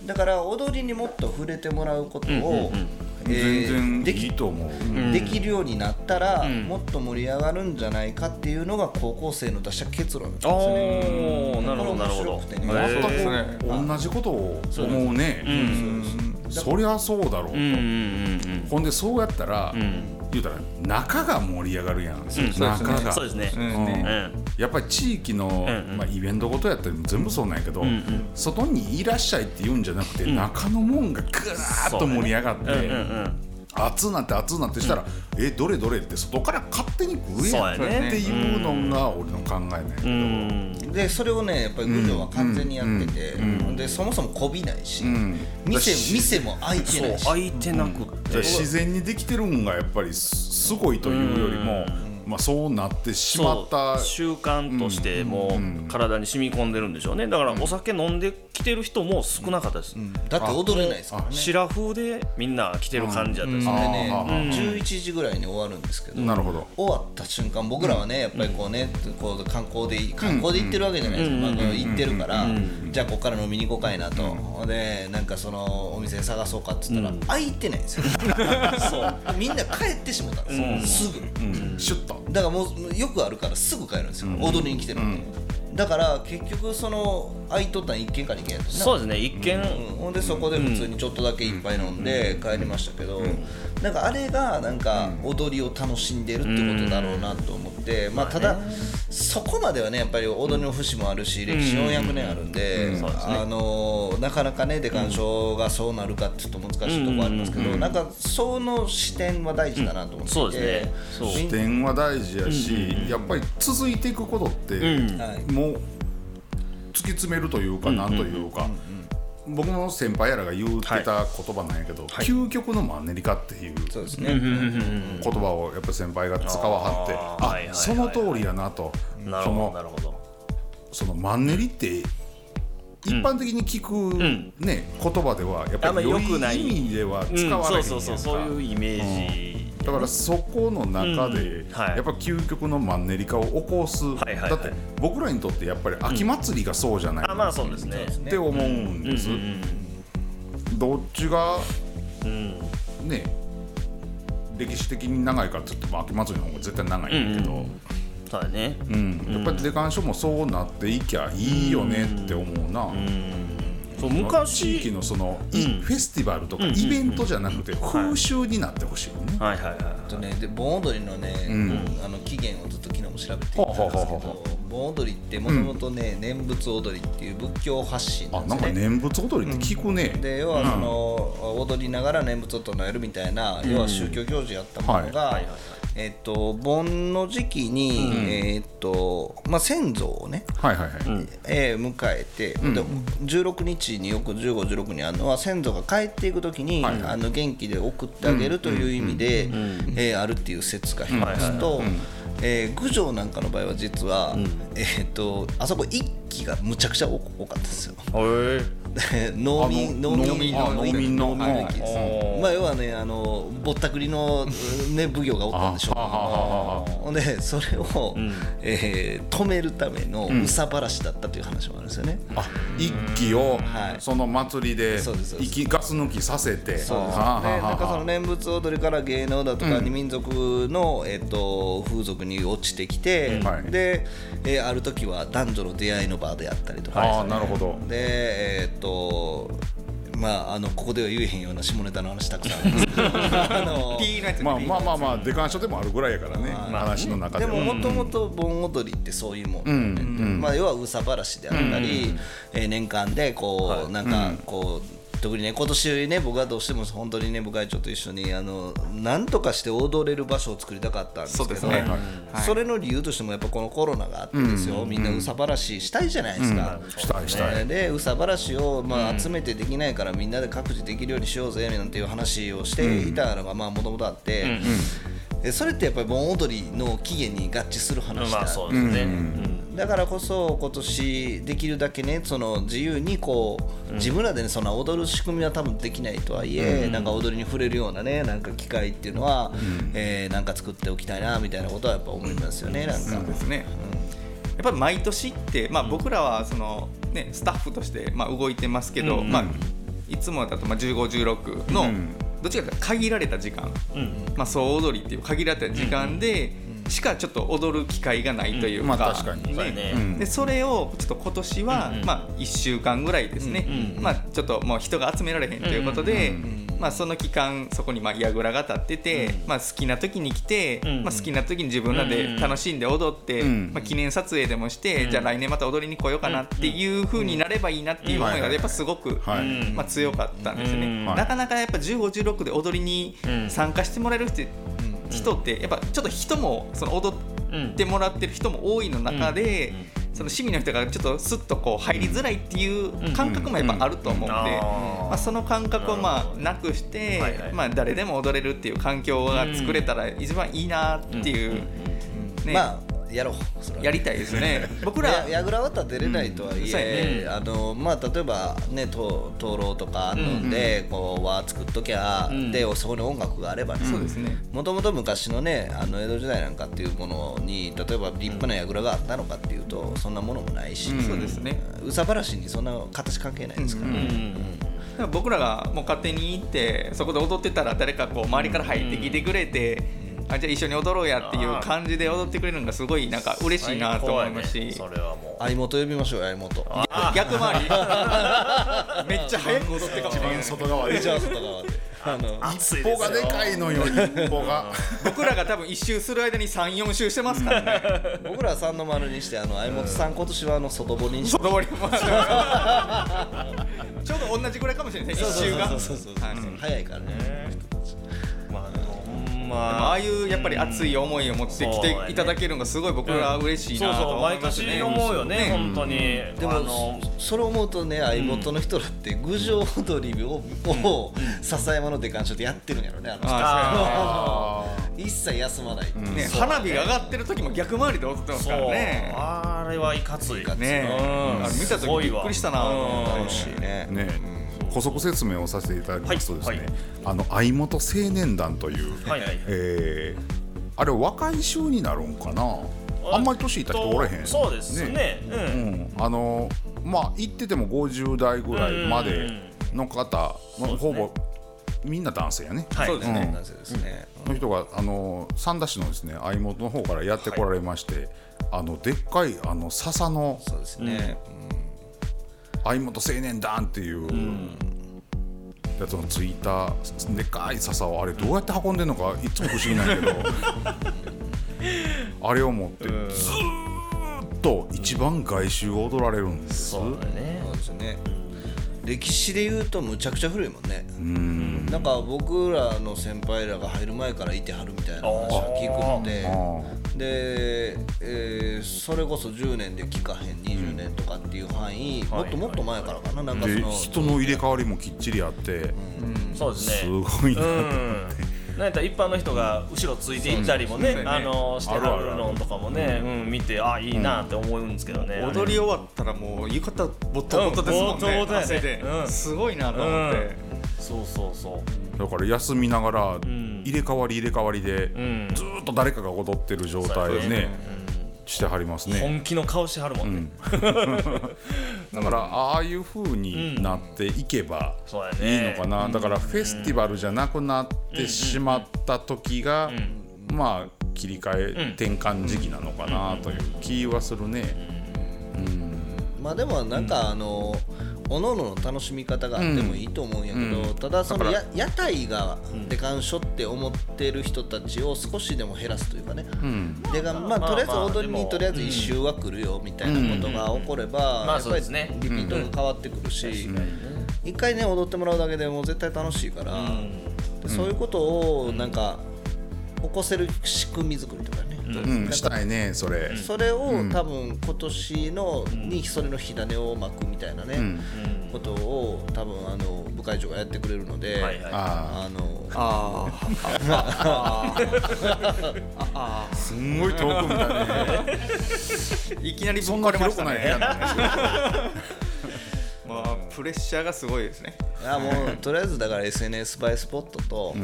だから踊りにもっと触れてもらうことを、えー全然できいいと思う、できるようになったら、もっと盛り上がるんじゃないかっていうのが高校生の出した結論なんですよね。なるほどなるほど。全ー。く同じことを思うね。そりゃそうだろうと、うんうんうんほんでそうやったら、言うたら中が盛り上がるやん、中が。そうですね。やっぱり地域の、んまあ、イベントごとやったら全部そうなんやけど、外にいらっしゃいって言うんじゃなくて、中のもんがぐーっと盛り上がって、うんうんうん熱なって熱なってしたら、えどれどれって外から勝手に来るそうやん。やね。っていうのが俺の考えなんやけど、うん。でそれをねやっぱり郡上は完全にやってて、でそもそもこびないし、ん。店店も開いてないし。空いてなくって。自然にできてるんがやっぱりすすごいというよりも、まあ、そうなってしまった習慣としてもう体に染み込んでるんでしょうね。だからお酒飲んできてる人も少なかったです、だって踊れないですからね。シラフでみんな来てる感じだったですでね、ねあー11時ぐらいに終わるんですけど、なるほど。終わった瞬間僕らはねやっぱりこうね、こう観光で観光で行ってるわけじゃないですか、まあ、行ってるから、じゃあここから飲みに行こうかいなと、でなんかそのお店探そうかっつったら、開いてないんですよ。そう。みんな帰ってしまったんですよ、すぐ。うん。シュッとだからもうよくあるからすぐ帰るんですよ、踊りに来てるんで、だから結局その空いとったん1軒か2軒やったんな。そうですね一見、うん。ほんでそこで普通にちょっとだけ一杯飲んで帰りましたけど、なんかあれがなんか踊りを楽しんでるってことだろうなと思って、まあただそこまではねやっぱり踊りの節もあるし歴史400年あるんで、あのなかなかねデカン賞がそうなるかちょっと難しいところありますけど、なんかその視点は大事だなと思っていて、そうですね。視点は大事やし、やっぱり続いていくことって、はい。もう突き詰めるというか、なんというか、僕の先輩やらが言うてた言葉なんやけど、究極のマンネリ化っていうそうですね、言葉をやっぱり先輩が使わはってあその通りやなと。なるほど。そのマンネリって一般的に聞く、ね言葉ではやっぱりよくない。意味では使うんわれへんそうそうそうそういうイメージ、だからそこの中で、やっぱ究極のマンネリ化を起こす、だって僕らにとってやっぱり秋祭りがそうじゃない、あまあそうですね。って思うんです、どっちがうん。ね歴史的に長いかって言っても秋祭りの方が絶対長いんだけど、そうだね。うん。やっぱりデカン書もそうなっていきゃいいよねって思うな、そう昔。地域のその、いうん。フェスティバルとかうんイベントじゃなくて風習になってほしいよね、はいはいはいあとねで盆踊りのね、あの起源をずっと昨日も調べていたんですけど盆踊りってもともとね、念仏踊りっていう仏教発信なあなんかんですね。念仏踊りって聞くね、で要はその、踊りながら念仏を唱えるみたいな、要は宗教行事やったものが、はいえっと盆の時期に、えっとまあ先祖をね、はいはいはい、えー迎えて、で16日によく15、16にあるのは先祖が帰っていくときに、はいはい。あの元気で送ってあげるという意味で、えーあるっていう説が一つと、えー郡上なんかの場合は実は、えー、とあそこ一揆がむちゃくちゃ多多かったですよ。へで 農民農民農民の農民のまあ要はねあのぼったくりの、ね、奉行がおったんでしょうでそれを、えー止めるための憂さ晴らしだったという話もあるんですよね。あ一気をはい。その祭りで息ガス抜きさせて。そうです。なんかその念仏踊りから芸能だとか二民族の、えっと風俗に落ちてきて、はい。で、えーある時は男女の出会いの場であったりとか、ああなるほど。でえっとまああのここでは言えへんような下ネタの話たくさんあるんですけど。あのまあまあまあまあデカン書でもあるぐらいやからね話の中でではももともと盆踊りってそういうもん。なん。で、まあ、要は憂さ晴らしであったり、えー年間でこう、なんかこう特にね今年ね僕はどうしても本当にね部会長と一緒にあのなんとかして踊れる場所を作りたかったんですけどそね、はいそれの理由としてもやっぱこのコロナがあってですよ、みんな憂さ晴らししたいじゃないですか。したいしたい、ねで憂さ晴らしを、まあ、集めてできないからみんなで各自できるようにしようぜなんていう話をしていたのがもともとあって、えそれってやっぱり盆踊りの起源に合致する話でまああそうですね、だからこそ今年できるだけねその自由にこう自分らでねそんな踊る仕組みは多分できないとはいえ、なんか踊りに触れるようなねなんか機会っていうのは、えーなんか作っておきたいなみたいなことはやっぱ思いますよねなんか。そうですね、やっぱり毎年って、まあ、僕らはその、ね、スタッフとしてまあ動いてますけど、うん。まあ、いつもだとまあ1516の、うん。どっちかというと限られた時間、うん。まあ、総踊りっていう限られた時間でしかちょっと踊る機会がないというか、まあ確かに。ね。うん。でそれをちょっと今年は、まあ、1週間ぐらいですね、まあ、ちょっともう人が集められへんということで、まあ、その期間そこにまあ櫓が立ってて、まあ、好きな時に来て、うんまあ、好きな時に自分らで楽しんで踊って、うんまあ、記念撮影でもして、じゃあ来年また踊りに来ようかなっていう風になればいいなっていう思いがやっぱすごく、まあ、強かったんですよね、なかなかやっぱ1516で踊りにうん。参加してもらえる人人ってやっぱちょっと人もその踊ってもらってる人も多いの中で、その市民の人がちょっとスッとこう入りづらいっていう感覚もやっぱあると思うんで、まあ、その感覚をまあなくして、まあ、誰でも踊れるっていう環境が作れたら一番いいなっていう、ね。まあやろう。やりたいですね。僕らややぐらは立てれないとはいそうやえ、あのまあ、例えば、ね、と灯籠とか飲んで、こう輪作っときゃ、ん。でそこに音楽があればね。そうですね。もともと昔のねあの江戸時代なんかっていうものに例えば立派な櫓があったのかっていうとそんなものもないし、そうですね。うさばらしにそんな形関係ないですから。ね。僕らがもう勝手に行ってそこで踊ってたら誰かこう周りから入ってきてくれて、あじゃあ一緒に踊ろうやっていう感じで踊ってくれるのがすごいなんか嬉しいなと思いますし、それはもう。相元呼びましょうよ相元。逆回り。めっちゃ早く踊ってかもしれない外側で。じゃあ外側で。あの一歩がでかいのよ一歩が。僕らが多分一周する間に34周してますからね。僕らは三の丸にしてあの相本さん今年はあの外堀にして外堀も。ちょうど同じぐらいかもしれない一周が。早いからね。まあああいうやっぱり熱い思いを持ってきていただけるのがすごい僕らは嬉しいなとそうそう毎思いますね。年思うよね本当に。でもあのそれを思うとね相元の人らって郡上踊りをを笹山の出鑑賞でやってるんやろねあの人。一切休まない、ーね花火が上がってる時も逆回りで踊ってますそうからね。あれはいかつい。ねうん。あれ見た時びっくりしたな。うん楽しいね。ね補足説明をさせていただきますとですね、はいはい。あの相本青年団という、はいはいえーあれ若い衆になるんかな？あんまり年いった人おれへん。そうですね。ううん。ん、あのまあ行ってても50代ぐらいまでの方、まあほぼみんな男性やね、はい。そうですね。うん。なぜですね、の人があの三田市のですね相本の方からやってこられまして、あのでっかいあの笹のそうですね、相本青年団っていう。やつのついたでかい笹をあれどうやって運んでんのかいつも不思議なんやけど。あれを持ってずーっと一番外周を踊られるんです。そうだね。そうですよね歴史で言うとむちゃくちゃ古いもんね。なんか僕らの先輩らが入る前からいてはるみたいな話は聞くので。で、えーそれこそ10年で聞かへん20年とかっていう範囲、もっともっと前からかな。なんかそでの人の入れ替わりもきっちりあって。そうですすねごいなうんなんやったら一般の人が後ろついていったりもねそうあのしてはるのとかもねうん見てあいいなって思うんですけどね。踊り終わったらもう浴衣ボトボトですもんねボトボトやね汗で。うん。すごいなと思って。そうそうそう。だから休みながらん。入れ替わり入れ替わりでうん。ずーっと誰かが踊ってる状態でねしてはりますね。本気の顔してはるもんね。だからああいう風になっていけばそうやいいねのかな。だからフェスティバルじゃなくなってしまった時がまあ切り替え転換時期なのかなという気はするね。まあでもなんかあの、おののの楽しみ方があってもいいと思うんやけど、ただそのや屋台がデカンショって思ってる人たちを少しでも減らすというかね、でがまあとりあえず踊りにとりあえず一周は来るよみたいなことが起これば、まあやっぱりリピートが変わってくるし、一回ね踊ってもらうだけでもう絶対楽しいから、でそういうことをなんか起こせる仕組み作りとかね、うん。したいねそれ。それを多分今年のにそれの火種を巻くみたいなね、ことを多分あの部会長がやってくれるので、はいはい。ああのあああすんごい遠くみたいね。あ いきなりぶっそんな壊れました広くない部 まあプレッシャーがすごいですね。いやもうとりあえずだから SNS 映えスポットと、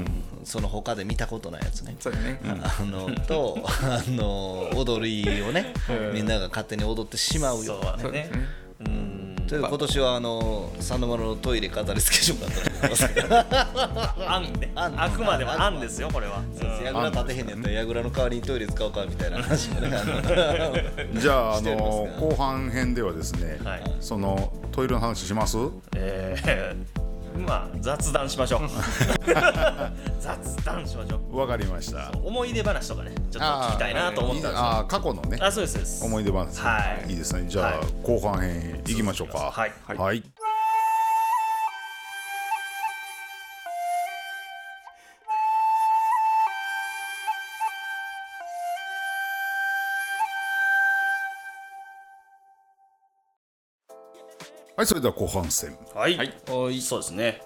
その他で見たことないやつね、そうね。あのとあの踊りをね、みんなが勝手に踊ってしまうようなねという今年はあの三の丸のトイレ飾り付けしようかと思いますけど。案ね。案あくまでも案ですよこれは。やぐら立てへんねやったらやぐらの代わりにトイレ使おうかみたいな話もね あのじゃああしてますのが後半編ではですねはい。そのトイレの話します？えーまあ雑談しましょう。雑談しましょう。わかりました。思い出話とかねちょっと聞きたいなと思ったんですよ。あー過去のね。あそうですそうです。思い出話。はい。いいですね。じゃあ、はい。後半編いきましょうか。はい。はい、はいそれでは後半戦。はい、そうですね、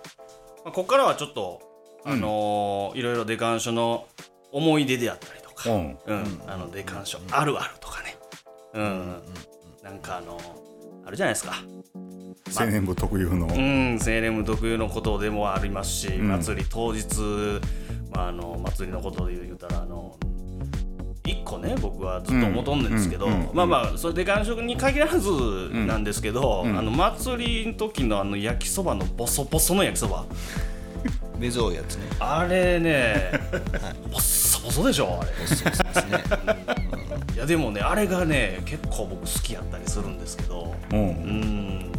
まあ、ここからはちょっとあのーいろいろデカンショの思い出であったりとか、うん。うん。あのデカンショあるあるとかね。うん、なんかあのあるじゃないですか。青年部特有の、うん、青年部特有のことでもありますし、祭り当日、まあ、あの祭りのことで言うたらあの一個ね僕はずっと思っとんねんですけど、うんうんまあまあそれで感触に限らずなんですけど、あの祭りの時のあの焼きそばのボソボソの焼きそば。目ゾいやつね。あれね、ボッソボソでしょあれ。そうですね。いやでもねあれがね結構僕好きやったりするんですけどうん。うん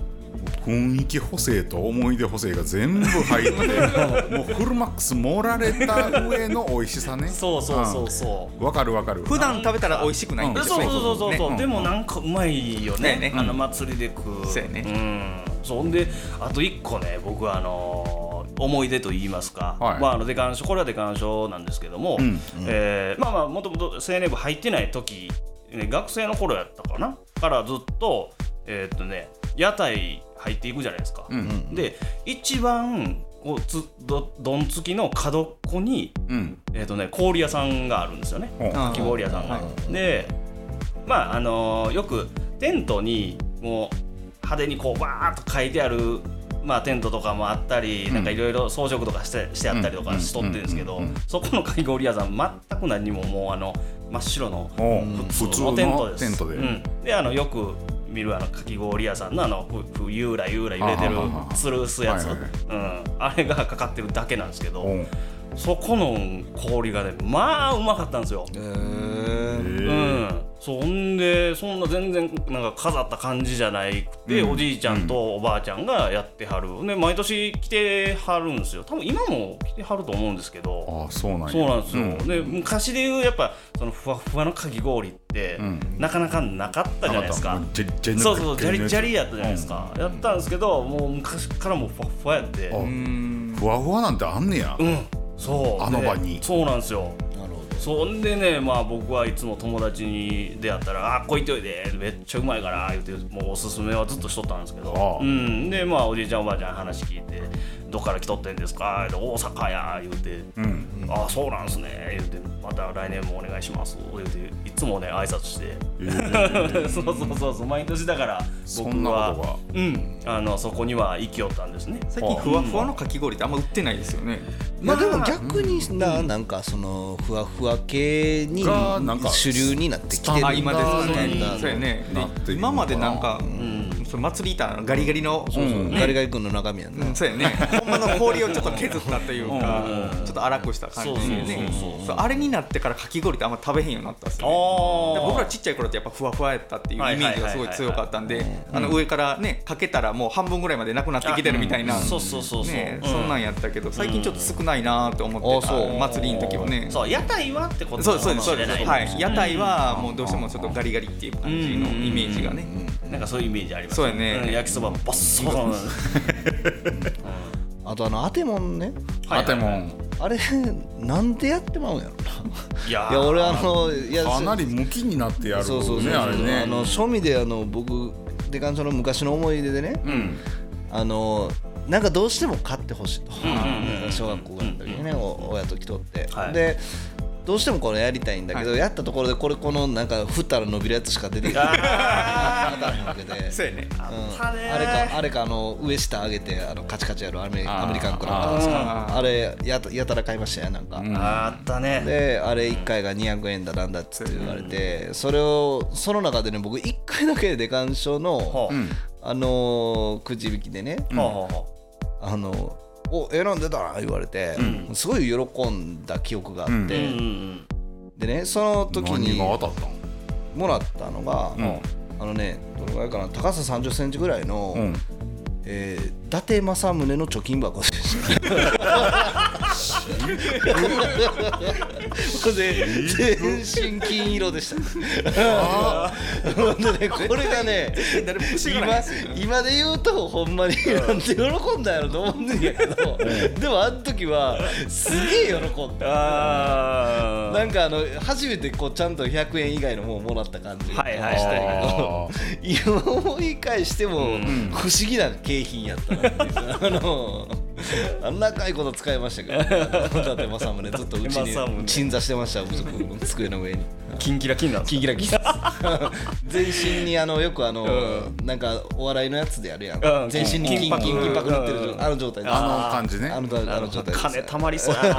雰囲気補正と思い出補正が全部入って もうフルマックス盛られた上の美味しさね。そうそうそうそうう。ん。わかるわかる。普段食べたら美味しくない。ん。ですよねそうそう。そうそうそう、ねでもなんかうまいよね。ね。ねあの祭りで食う。そうやね。ん。そんであと一個ね僕はあのー思い出と言いますか、はい。まああのデカンショこれはデカンショなんですけども、ん。えーまあまあもともと青年部入ってない時、ね、学生の頃やったかな。からずっとえーっとね屋台入っていくじゃないですか、んで一番こうつどどんつきの角っこにうん。えーとね、氷屋さんがあるんですよね。ほうかき氷屋さんが。でまああのーよくテントにもう派手にこうバーッと書いてある、まあ、テントとかもあったり、なんかいろいろ装飾とかしてしてあったりとかしとってるんですけど、うんうんうんそこのかき氷屋さん全く何ももうあの真っ白の普通ののテントです。テントで。うん。であのよく見るあのかき氷屋さんのあのふふゆうらゆうら揺れてるつるすやつ、うん、あれがかかってるだけなんですけど。おうそこの氷がねまあうまかったんですよ。へへー。うーん、そんでそんな全然なんか飾った感じじゃないくて、おじいちゃんとおばあちゃんがやってはる。で毎年来てはるんですよ。多分今も来てはると思うんですけど。ああそうなんや。そうなんですよ、うん。で昔でいうやっぱそのふわふわのかき氷って、なかなかなかったじゃないですか。そうそうジャリジャリやったうんじゃないですか、やったんですけどもう昔からもうふわふわやって。ふわふわなんてあんねや、うんそう。あの場に。でそうなんですよ。そんでねまあ僕はいつも友達に出会ったら「あこいといでめっちゃうまいから」言うてもうおすすめはずっとしとったんですけど。うん。でまあおじいちゃんおばあちゃん話聞いて「どっから来とってんですか?」で大阪や」言うて。うん「ああそうなんすね」言うて「また来年もお願いします」言うていつもね挨拶して。そうそうそうそう毎年だからそんな僕はうん。あのそこには生きよったんですね。最近ふわふわのかき氷ってあんま売ってないですよね。どいやでも逆にななんかそのふわふわ系にがなんか主流になってきてる。あ今ですかな今までなんか、その祭り板のガリガリのそうう。んガリガリ君の中身やんな。うんそうやね。ほんまの氷をちょっと削ったというかうん。ちょっと粗くした感じでね。そうそうそうそう。そうあれになってからかき氷ってあんま食べへんようになったんですよね。僕らちっちゃい頃ってやっぱふわふわやったっていうイメージがすごい強かったんであの上からねかけたらもう半分ぐらいまでなくなってきてるみたいなそうそうそうそう、ねうん。そんなんやったけど最近ちょっと少ないなと思ってうた祭りの時はね。そう。屋台はってことそうそうですかもしれない。そうですはい。屋台はもうどうしてもちょっとガリガリっていう感じのイメージがねなんかそういうイメージあります。そうやね。ん焼きそばバッサバサなん。ですあとあのアテモンね。あてもあれなんでやってまうんやろな。いやいや俺あのいやかなりムキになってやるそうそうそうねあれね。あの庶民であの僕デカンチョの昔の思い出でね、うん。あのなんかどうしても買ってほしいと、んうん小学校の時にね、お親と来とって、はい。でどうしてもこれやりたいんだけど、やったところでこれこのなんか振ったら伸びるやつしか出てきてなあかったわけで。そうやね。うん。ったねあれかあれかあの上下上げてあのカチカチやるアメアメリカンクラブですか。あれやたやたら買いましたよなんか、ん。あったね。であれ1回が200円だなんだっつって言われてそれをその中でね僕1回だけデカンショのほう。うんあのーくじ引きでねあのお選んでたな言われて、すごい喜んだ記憶があって、うん。ううんうんでねその時何にもらったのが、ん。あのねどのぐらいかな高さ3 0センチぐらいの、うん。えー伊達政宗の貯金箱でした。これで全身金色でした。ほんでねこれがね今今で言うとほんまになんで喜んだんやろと思うんだけど でもあの時はすげえ喜んだ。あなんかあの初めてこうちゃんと100円以外のものをもらった感じ。がはいはいしたあけど今思い返しても不思議な景品やったなっていう。あのあんな赤いこと使いましたけど。伊達政宗ずっとうちに鎮座してました僕の机の上に。キンキラキンなんですキンキラキン 全身にあのよくあの、なんかお笑いのやつでやるやん、うん。全身に金金箔。金金箔塗ってる状うん。あの状態です。あの感じね。あのあの状態です。金たまりそうやな。い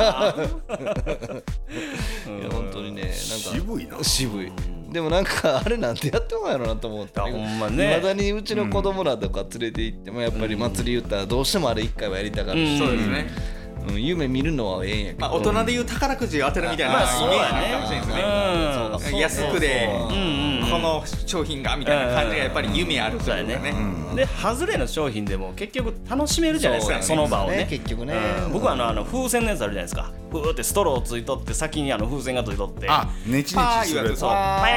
や本当にねなんか。渋いな。渋いでもなんかあれなんてやってもんやろなと思ってほんまね。未だにうちの子供らとか連れて行ってもやっぱり祭り言ったらどうしてもあれ一回はやりたがるし、そうですね。うん。夢見るのはええんやけど、まあ大人でいう宝くじを当てるみたいなイメージかもしれないですね安くでうんうんこの商品がみたいな感じがやっぱり夢あるというかね。ね。で外れの商品でも結局楽しめるじゃないですかその場をね。結局ね、うん。僕はあのあの風船のやつあるじゃないですか。ふーってストローついとって先にあの風船がついとって。あネチネチするそう。あパ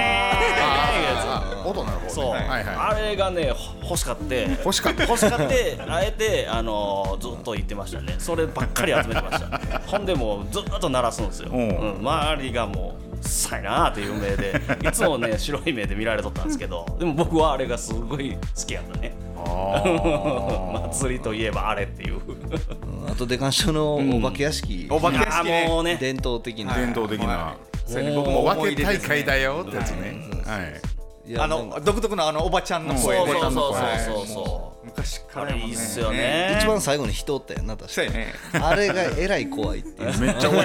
ーンって音の方ね。そう、はいはいあれがねほ欲しかって。欲しかった。欲しかってあえてあのずっと言ってましたね。そればっかり集めてました。ほんでもうずっと鳴らすんですよ、う。うんん。周りがもうさいなーっていう目で いつもね白い目で見られとったんですけどでも僕はあれがすごい好きやったね。祭りといえばあれっていう。うんあとデカンショのお化け屋敷、お化け屋敷あねもうね。伝統的な、伝統的な。はい。それね。もう僕も思分け大会だよってやつね。はいあの独特のあのおばちゃんのそう声でそうそう。そうはいそうそ昔からもねいいっすよね。一番最後に人おったやんな確かそうやね。あれがえらい怖いっていう。めっちゃ覚え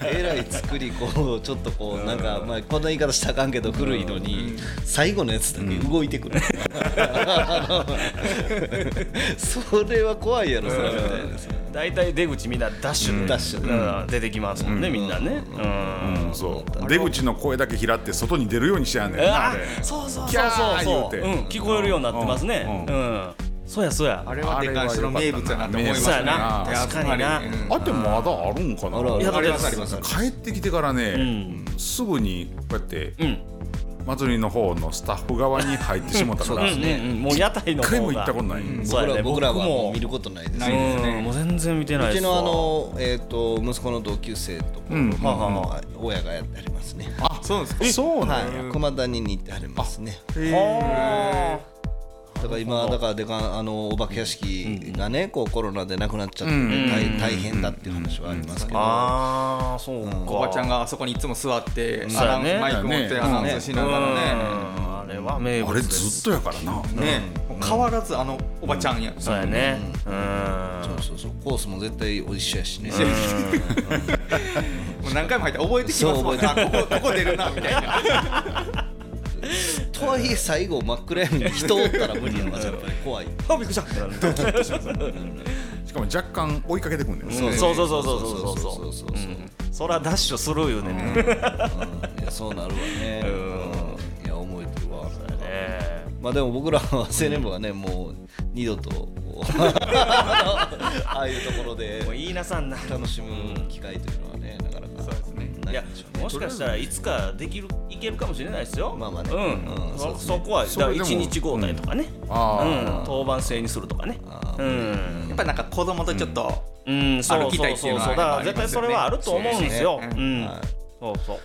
てるえらい作りこうちょっとこうなんかまあこんな言い方したらあかんけど古いのに最後のやつだけ動いてくる それは怖いやろそれみたいな。さ大体出口みんなダッシュで、ダッシュで。うん。出てきますもんね、みんなね。うん。うん。そう。出口の声だけ拾って外に出るようにしてやんねんそうそうそう。そうう、ん、聞こえるようになってますね。ううんん、そうやそうや。あれはデカンシの名物やな。と思いますね確かにな。うんあってまだあるんかな。ありますあります。帰ってきてからね、すぐにこうやってうん、祭りの方のスタッフ側に入ってしもたから うん、うん、もう屋台の方が。一回も行ったことない、僕ら僕らはもうも見ることないですね。うん、もう全然見てないうですわ。ちのあの、えー、と息子の同級生とこ、うん。まあはあはあはい親がやってありますね。あそうですか。そうなんや、はい、駒谷に行ってありますね。はだから今だからでかあのお化け屋敷がね、こうコロナでなくなっちゃって、うん。大大変だっていう話はありますけど、ああ、そう。か。おばちゃんがあそこにいつも座ってアナウンマイク持ってアナウンスしながらね。うん。あれは名あれ物です。ずっとやからな、ね。変わらずあのおばちゃんや。そうやね。うん。そうそうそう。コースも絶対一緒やしね。もう何回も入って覚えてきますもんね。ここここ出るなみたいな とはいえ最後真っ暗闇に人おったら無理やなやっぱ怖い。あびっくりした。しかも若干追いかけてくんねんそうそうそうそうそうそう。そうそらダッシュするよねそうなるわねいや思えてるわまあでも僕らは青年部はねもう二度とああいうところでもうさん楽しむ機会というのはいいやんでしょうね。もしかしたらいつかできるいけるかもしれないですよ。まあまあね。うん。うんそそうですね。そこはだからそれでも一日交代とかね。あうん。当番制にするとかね。うん。やっぱなんか子供とちょっとうん。そう歩きたいそうっていうのはそうそうだから絶対それはあると思うんですよ。そうそうそう。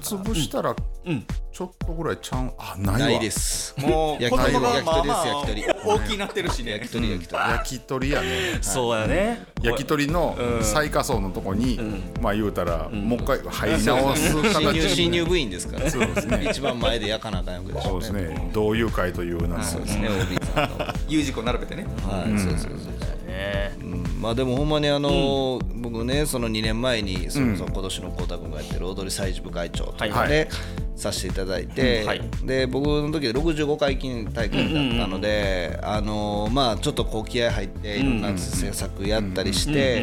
卒業したらうんちょっとぐらいちゃんあないわ。ないです。もう焼き鳥。焼き鳥です焼き鳥。大きくなってるしね。焼き鳥焼き鳥。焼き鳥やね。そうやね。焼き鳥の最下層のとこに、まあ言うたら、もう一回入り直す形新入新入部員ですから。そうですね。一番前で焼かなあかんわけでしそうょうねですね。同友会という名のそうですね OB さんの。U 字工並べてね。はい。そうそうそうそうね。うん。まあでもほんまにあのー僕ねその2年前にそのその今年の光太君がやってる踊り祭事部会長というのはい。でさせていただいて、うん。はい。で僕の時で65回記念大会だったので、あのーまあちょっとこう気合入っていろんな制作やったりして、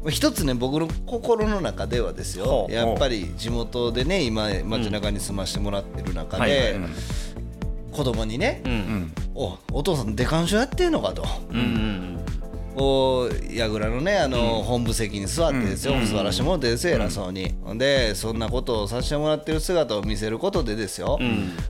まあ一つね僕の心の中ではですよやっぱり地元でね今街中に住ましてもらってる中はいはいで子供にねうん「おお父さんデカンショやってんのか」と。うんうんこう櫓のねあの、本部席に座ってですよ、座らしてもらってですよ偉そうに、でそんなことをさせてもらってる姿を見せることでですよ、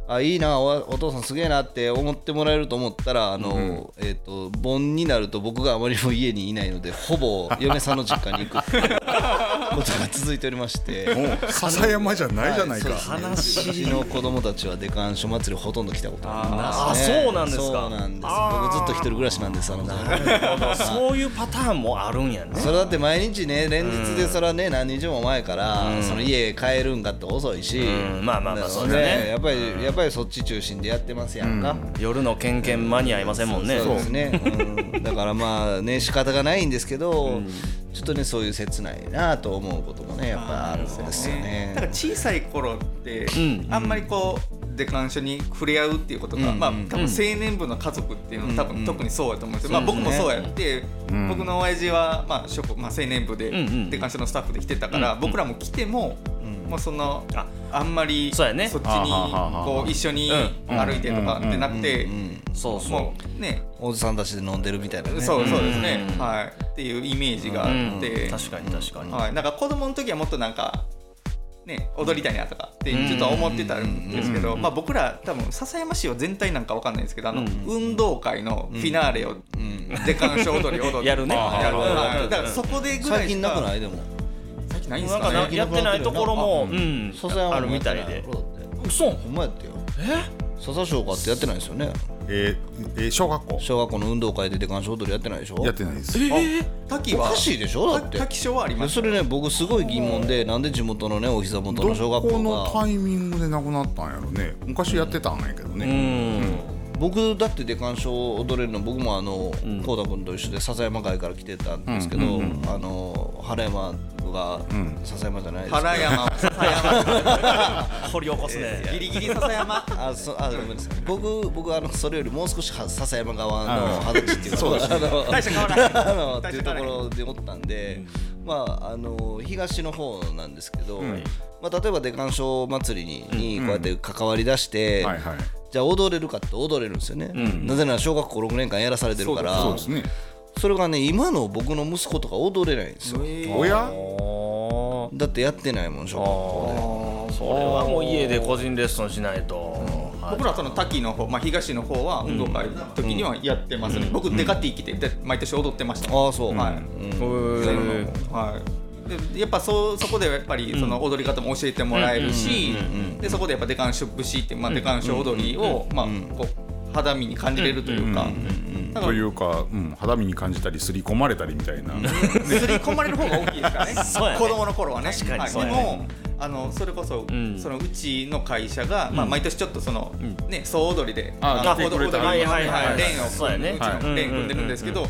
あいいなおお父さんすげえなって思ってもらえると思ったらあの、えっ、と盆になると僕があまりも家にいないのでほぼ嫁さんの実家に行く。っていう ことが続いておりまして。笹山じゃないじゃないか、はいそうちの子供たちはデカンショ祭りほとんど来たことあります、あそうなんですか。そうなんです。僕ずっと一人暮らしなんですあのそういうパターンもあるんやね。それだって毎日ね連日でそれはね何日も前からその家帰るんかって遅いし。ん。まあまあまあそうだね。やっぱりやっぱりそっち中心でやってますやんか。夜のケンケン間に合いませんもんね。そうですね。うん。だからまあね仕方がないんですけどちょっとねそういう切ないなと思うこともねやっぱあるんですよね。だから小さい頃ってん。あんまりこうデカンに触れ合うっていうことが、うん。まあ多分青年部の家族っていうのは多分特にそうやと思うんですよ、まあ僕もそうやって、僕の親父はまあ職まあ青年部でデカンのスタッフで来てたから、僕らも来ても、もうそのあ。あんまりそうやね。そっちにこう一緒にうん。歩いてとかってなくて、そうそう。もうね。おじさんたちで飲んでるみたいなね。そうそうですね、はい。っていうイメージがあって、確かに確かに。はい、なんか子供の時はもっとなんかね踊りたいなとかってちょっと思ってたんですけど、まあ、僕ら多分笹山市は全体なんかわかんないんですけどあの、運動会のフィナーレをデカンショ踊り踊ってやるね。やるだからそこでぐらい最近しかなくない？でも。最近ないんですなんかかねなやってないところも、うん、笹山もあるみたいで。嘘。ほんまやってよ。笹小学ってやってないですよね。えーえー小学校。小学校の運動会でデカンショ踊りやってないでしょ。やってないです。滝は？おかしいでしょ？だって。滝賞はあります。でそれね僕すごい疑問でなんで地元のねお膝元どの小学こ校が。のタイミングでなくなったんやろね。昔やってたんやけどうね、ん。僕だってデカンショ踊れるの僕もあのこうた君と一緒で笹山会から来てたんですけど、あの原山クが笹山じゃないです。か原山笹山 掘り起こすね。ギリギリ笹山。あそあごめんなさい。僕僕あのそれよりもう少しは笹山側の二十歳っていうかそうですあの大して変わらないあのっていうところ でおったんで、まああの東の方なんですけど、まあ、例えば出鑑賞祭りに,、にこうやって関わり出して、はいはい。じゃあ踊れるかって踊れるんですよね、なぜなら小学校6年間やらされてるから。そうですねそれがね今の僕の息子とか踊れないんですよ。おやだってやってないもん小学校それはもう家で個人レッスンしないと、はい。僕らその滝の方、まあ、東の方は運動会の時にはやってますね、僕デカティ来てで毎年踊ってました、でああそう、はい、へー。はい、でやっぱそそこでやっぱりその踊り方も教えてもらえるし、でそこでやっぱデカンショ節っていう、まあ、デカンショ踊りを、まあ、こう肌身に感じれるというか、というか、うん、肌身に感じたり刷り込まれたりみたいな。すり込まれる方が大きいですからね。ね。子供の頃はね。確かに。はい。もあのそれこそ、ん。そのうちの会社が、まあ、毎年ちょっとその、ね総踊りであの来てくれた踊りはいはいはい。レーンをそうやね。うちのレーン組んでるんですけど、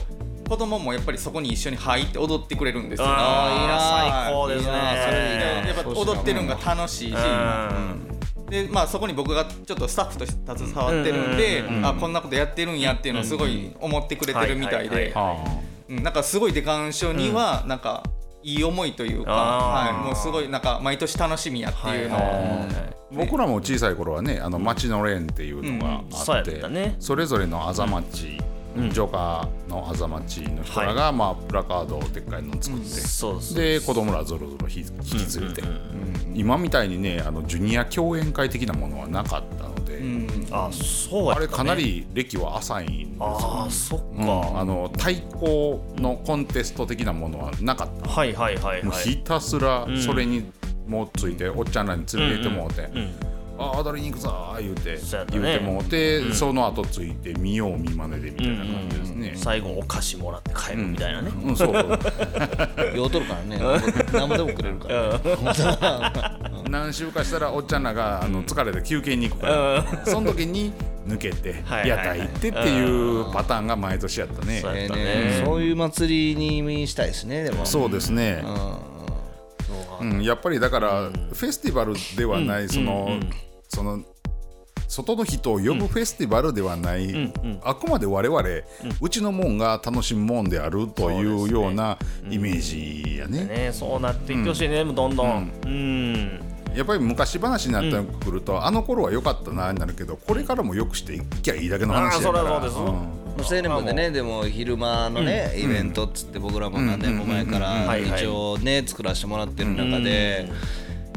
子供もやっぱりそこに一緒に入って踊ってくれるんですよ。あー最高ですね。それやっぱ踊ってるのが楽しいし、うんでまあ、そこに僕がちょっとスタッフとして携わってるんで、あこんなことやってるんやっていうのをすごい思ってくれてるみたいで、なんかすごいデカン賞にはなんかいい思いというか、はい、もうすごいなんか毎年楽しみやっていうのを、僕らも小さい頃はねあの町のレーンっていうのがあっ、てそれぞれのあざまち町、ジョーカーのあざ町の人らが、まあ、プラカードをでっかいの作って、そうで子供らぞろぞろ引き連れて、今みたいにねあのジュニア共演会的なものはなかったので、あそうね、あれかなり歴は浅いんですよ。ああそっか、うん。あの対抗のコンテスト的なものはなかった、はいはいはいはい。もうひたすらそれにもうついて、おっちゃんらに連れて行ってもうて、ああ踊りに行くぞー言うて、言うてもうて、その後ついて見よう見まねでみたいな感じですね、最後お菓子もらって帰るみたいなね、うん、そう酔う。とるからね。何もでもくれるから、何週かしたらおっちゃんらがあの疲れて休憩に行くから、その時に抜けて屋台行ってっていうパターンが毎年やったね、そうね。そういう祭りにしたいですねでも。そうですね、うん、やっぱりだから、フェスティバルではない、その、その外の人を呼ぶフェスティバルではない、あくまで我々、うちのもんが楽しむもんであるというようなイメージやね。ねそうなっていってほしいね、どんどん。うん、やっぱり昔話になってくると、あの頃は良かったなになるけどこれからもよくしていきゃいいだけの話やから。あーそりゃそうです。ん。青年部でねでも昼間のね、イベントっつって僕らも何年も前から一応ね作らせてもらってる中で、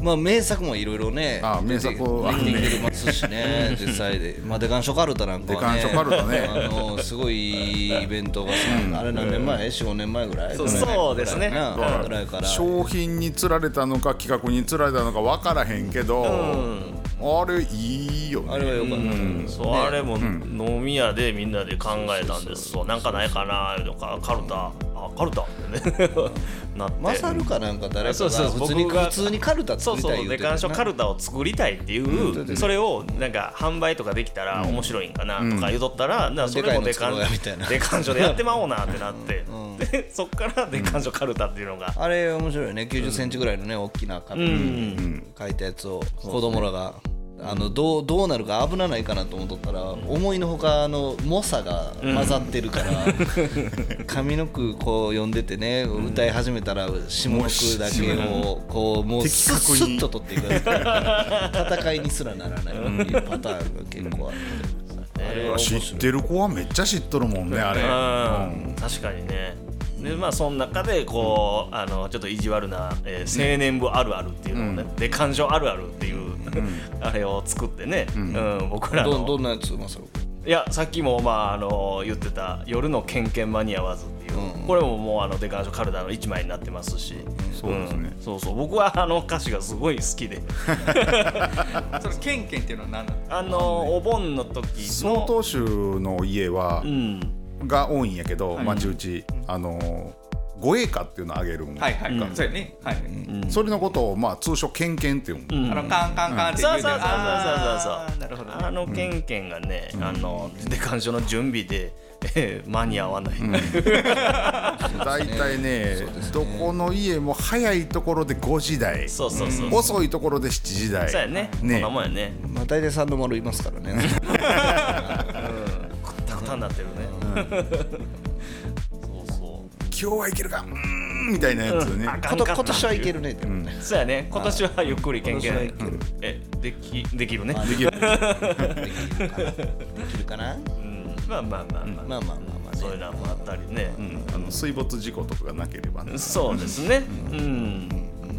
まあ名作もいろいろねあ名作あるね。出てますしね 実際で。まあデカンショカルタなんかはね。デカンショカルタね。あのすごいイベントがさ、あれ何年前？45年前ぐらい？そうそうですね。ぐらいから商品につられたのか企画につられたのか分からへんけど、あれいいよね。あれはよかった、そう、あれも飲み屋でみんなで考えたんです。そうなんかないかなとかカルタ。あカルタってね。なって。マサルかなんか誰かがそうそうそう。普通に普通にカルタそうそう。作りたい言うてデカンショカルタを作りたいっていう、それをなんか販売とかできたら面白いんかなとか言うとったら、なそれもデカンデカンショでやってまおうなってなって、でそっからデカンショカルタっていうのが、あれ面白いよね。90センチぐらいのね大きなカップに書いたやつを子供らがあのどうどうなるか危なないかなと思っとったら思いのほかあの猛者が混ざってるから 上の句こう読んでてね歌い始めたら下の句だけをこうもう的スッと取っていく。戦いにすらならない。っていうパターンが結構あってあれは知ってる子はめっちゃ知っとるもんねあれ、うん。確かにねでまあその中でこう、あのちょっと意地悪な、えー青年部あるあるっていうのをね、で感情あるあるっていう、あれを作ってね、うん。僕らの。どどんなやつマサルいやさっきもまああの言ってた「夜のケンケン間に合わず」っていう、これももうあのデカンショカルダの一枚になってますし、そうですね。ん。そうそう。僕はあの歌詞がすごい好きで。そのケンケンっていうのは何なのあのお盆の時の。曹洞宗の家は、うんが多いんやけど、町うちあの護衛歌っていうのをあげるん、はいはい、そうやね。はい、それのことをまあ通称ケンケンっていうの、あのカンカンカンって言うてそうそうそうそうそうなるほどねあのケンケンがね、あのデカンショの準備で、えー間に合わない、大体ねどこの家も早いところで5時台そうそうそう、遅いところで7時台そうやねねこんなもんやねまあ大体三の丸いますからねさんなってるね、そうそ今日はいけるか。うーん。みたいなやつね、あかこと今年はいけるね。でもねうそうやね。今年はゆっくりケンケン今年はいける。えできできるね。できる。できるかな。うん。まあまあまあまあ、まあまあまあまあね。そういうのもあったりね、あの水没事故とかがなければね、そうですね。うん、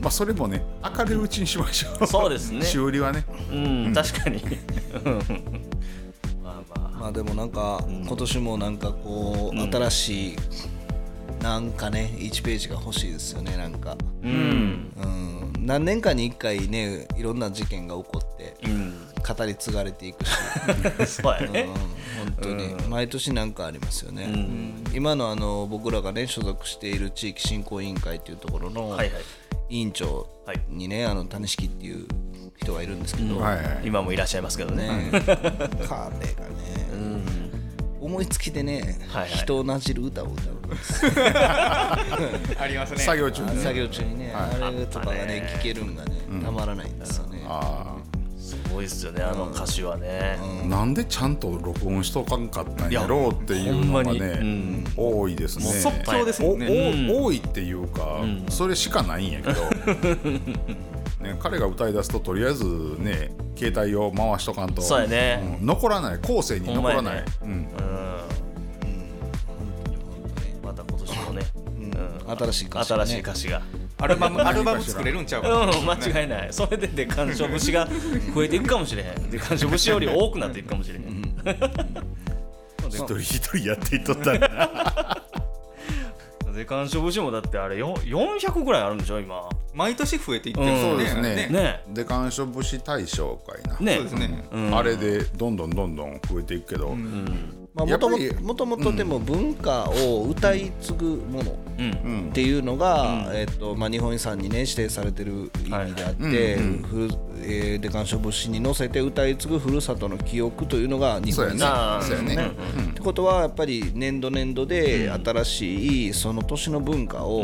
まあ、それもね明るいうちにしましょう。そうですね。修理はね。うん、確かに。うんまあまあまあでもなんか今年もなんかこう新しいなんかね1ページが欲しいですよねなんか。うん。うん。何年かに1回ねいろんな事件が起こってうん。語り継がれていくし。そうやね。うん、本当に。毎年なんかありますよね、今のあの僕らがね所属している地域振興委員会っていうところのはいはい。委員長にね、あの種式っていう人がいるんですけど、はいはい。今もいらっしゃいますけどね。ね、彼がね、思いつきでね、はいはい。人をなじる歌を歌うんです。ありますね。作業中に。ね作業中にね、あれとかがね聞けるんがね、たまらないんですよね。あすごいっすよねあの歌詞はね、あなんでちゃんと録音しとかんかったんやろうっていうのがいやほん多いですね。即興ですね。おお多いっていうか、それしかないんやけど、ね、彼が歌い出すととりあえずね携帯を回しとかんと。そうやね。うん残らない。後世に残らない、うん。うん。また今年もね、うん。新しい歌詞がね。新しい歌詞が。アルバム アルバム作れるんちゃうか。な、うん間違いない。それでで鑑賞節が増えていくかもしれへん。で鑑賞節より多くなっていくかもしれへん。一人一人やっていっとったらで鑑賞節もだってあれよ400ぐらいあるんでしょ今。毎年増えていってるうん。そうですね。ね。で鑑賞節大賞会な、ね。そうですね、うん。あれでどんどんどんどん増えていくけど、まあ、もとももともとでも文化を歌い継ぐものうん。っていうのが、えっとまあ、日本遺産に、ね、指定されてる意味であって、えーで鑑賞節に乗せて歌い継ぐふるさとの記憶というのが日本遺産。あーそうやね、ってことはやっぱり年度年度で新しいその年の文化を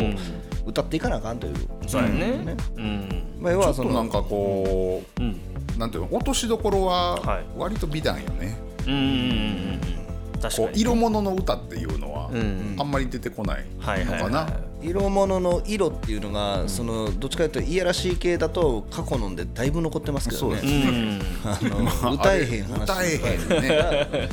歌っていかなあかんという、そうやね。うん。まあ、要はそのなんかこう、うん。なんていうの落としどころははい。割と美談よね、うんこう色物の歌っていうのは、ん。あんまり出てこないはいはいはいのかな、色物の色っていうのが、そのどっちかというといやらしい系だと過去のんでだいぶ残ってますけどね。歌えへん話歌えへんね。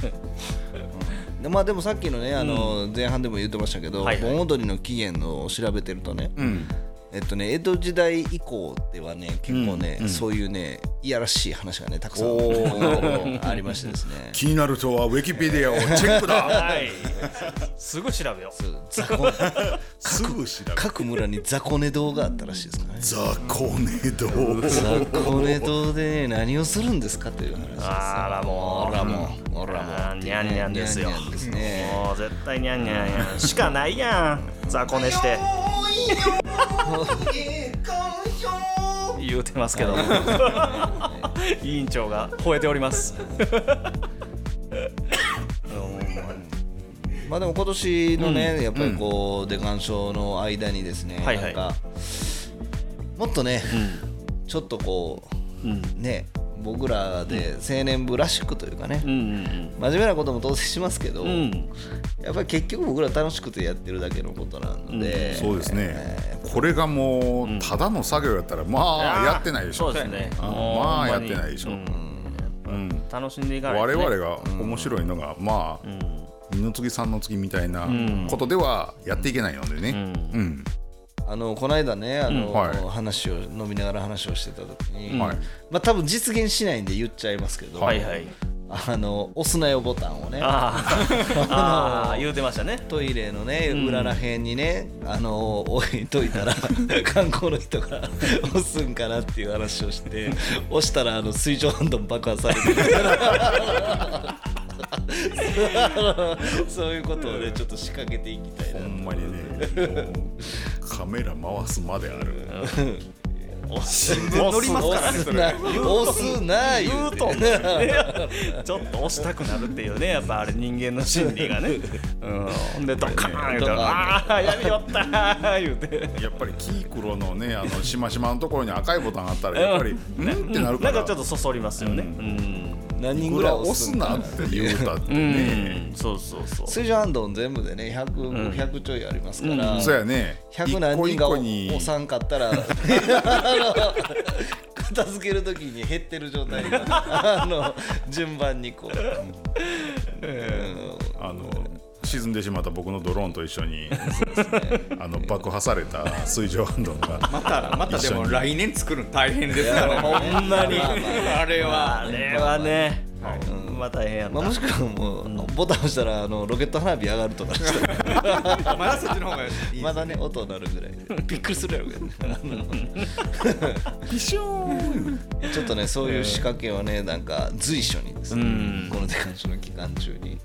でまあでもさっきのねあの前半でも言ってましたけど、はいはい。盆踊りの起源のを調べてるとね、うんえっとね江戸時代以降ではね結構ね、そういうねいやらしい話がねたくさんありましてですね。気になる人はウィキペディアをチェックだ。はい。すぐ調べよう。雑魚すぐ調べ各村に雑魚寝堂があったらしいですからね。ザコネド雑魚寝堂でね何をするんですかという話です。あらもう。ほらもう。ほらもうにゃんにゃんですよね。もう絶対にゃんにゃんやんしかないやん。雑魚寝して 言うてますけど。委員長が吠えております。まあでも今年のね、やっぱりこう、デカン賞の間にですね、はいはい。なんかもっとね、ちょっとこう、うん。ね僕らで青年部らしくというかね、うんうん真面目なことも当然しますけど、うん。うんやっぱり結局僕ら楽しくてやってるだけのことなので、そうですね、これがもうただの作業やったらまあやってないでしょそうですね。まあやってないでしょ、う。うん。ん。楽しんでいかないね。々が面白いのが、まあ二の次三の次みたいなことではやっていけないのでね、うんあのこの間ねあの、うんはい。話を飲みながら話をしてた時に、はい。まあ多分実現しないんで言っちゃいますけど、はいはい。あの押すなよボタンをねあー。あー言うてましたね。トイレのね裏らへんにね、あの置いといたら 観光の人が 押すんかなっていう話をして押したらあの水上ハンドン爆破されてる そういうことをねちょっと仕掛けていきたいなほんまにね。もうカメラ回すまである。新聞載りますからねそれ。押すな言うて。言うとんねちょっと押したくなるっていうねやっぱあれ人間の心理がね。うん。ほんでドカーン言うああやりよったー言うて。やっぱりキークロのねあのしましまのところに赤いボタンあったらやっぱりうんってなるから。なんかちょっとそそりますよね。うん何人ぐらい押押すなって言うたってうねん。そうそうそう。水上ハンドン全部でね 100, 100ちょいありますから、そうやね。100何人が押さんかったら片付けるときに減ってる状態になるあの順番にこう、あの沈んでしまった僕のドローンと一緒にあの爆破された水上ハンドンが またまたでも来年作るの大変ですからね。ほんまに。あれは。あれはね。まあ大変やったまあ、もしくはもうボタン押したらあのロケット花火上がるとかしたら。まだそっちの方がいいまだね音鳴るぐらいで。びっくりするやろうけどねピショーンちょっとねそういう仕掛けをねなんか随所にですね、うん。このデカンショの期間中に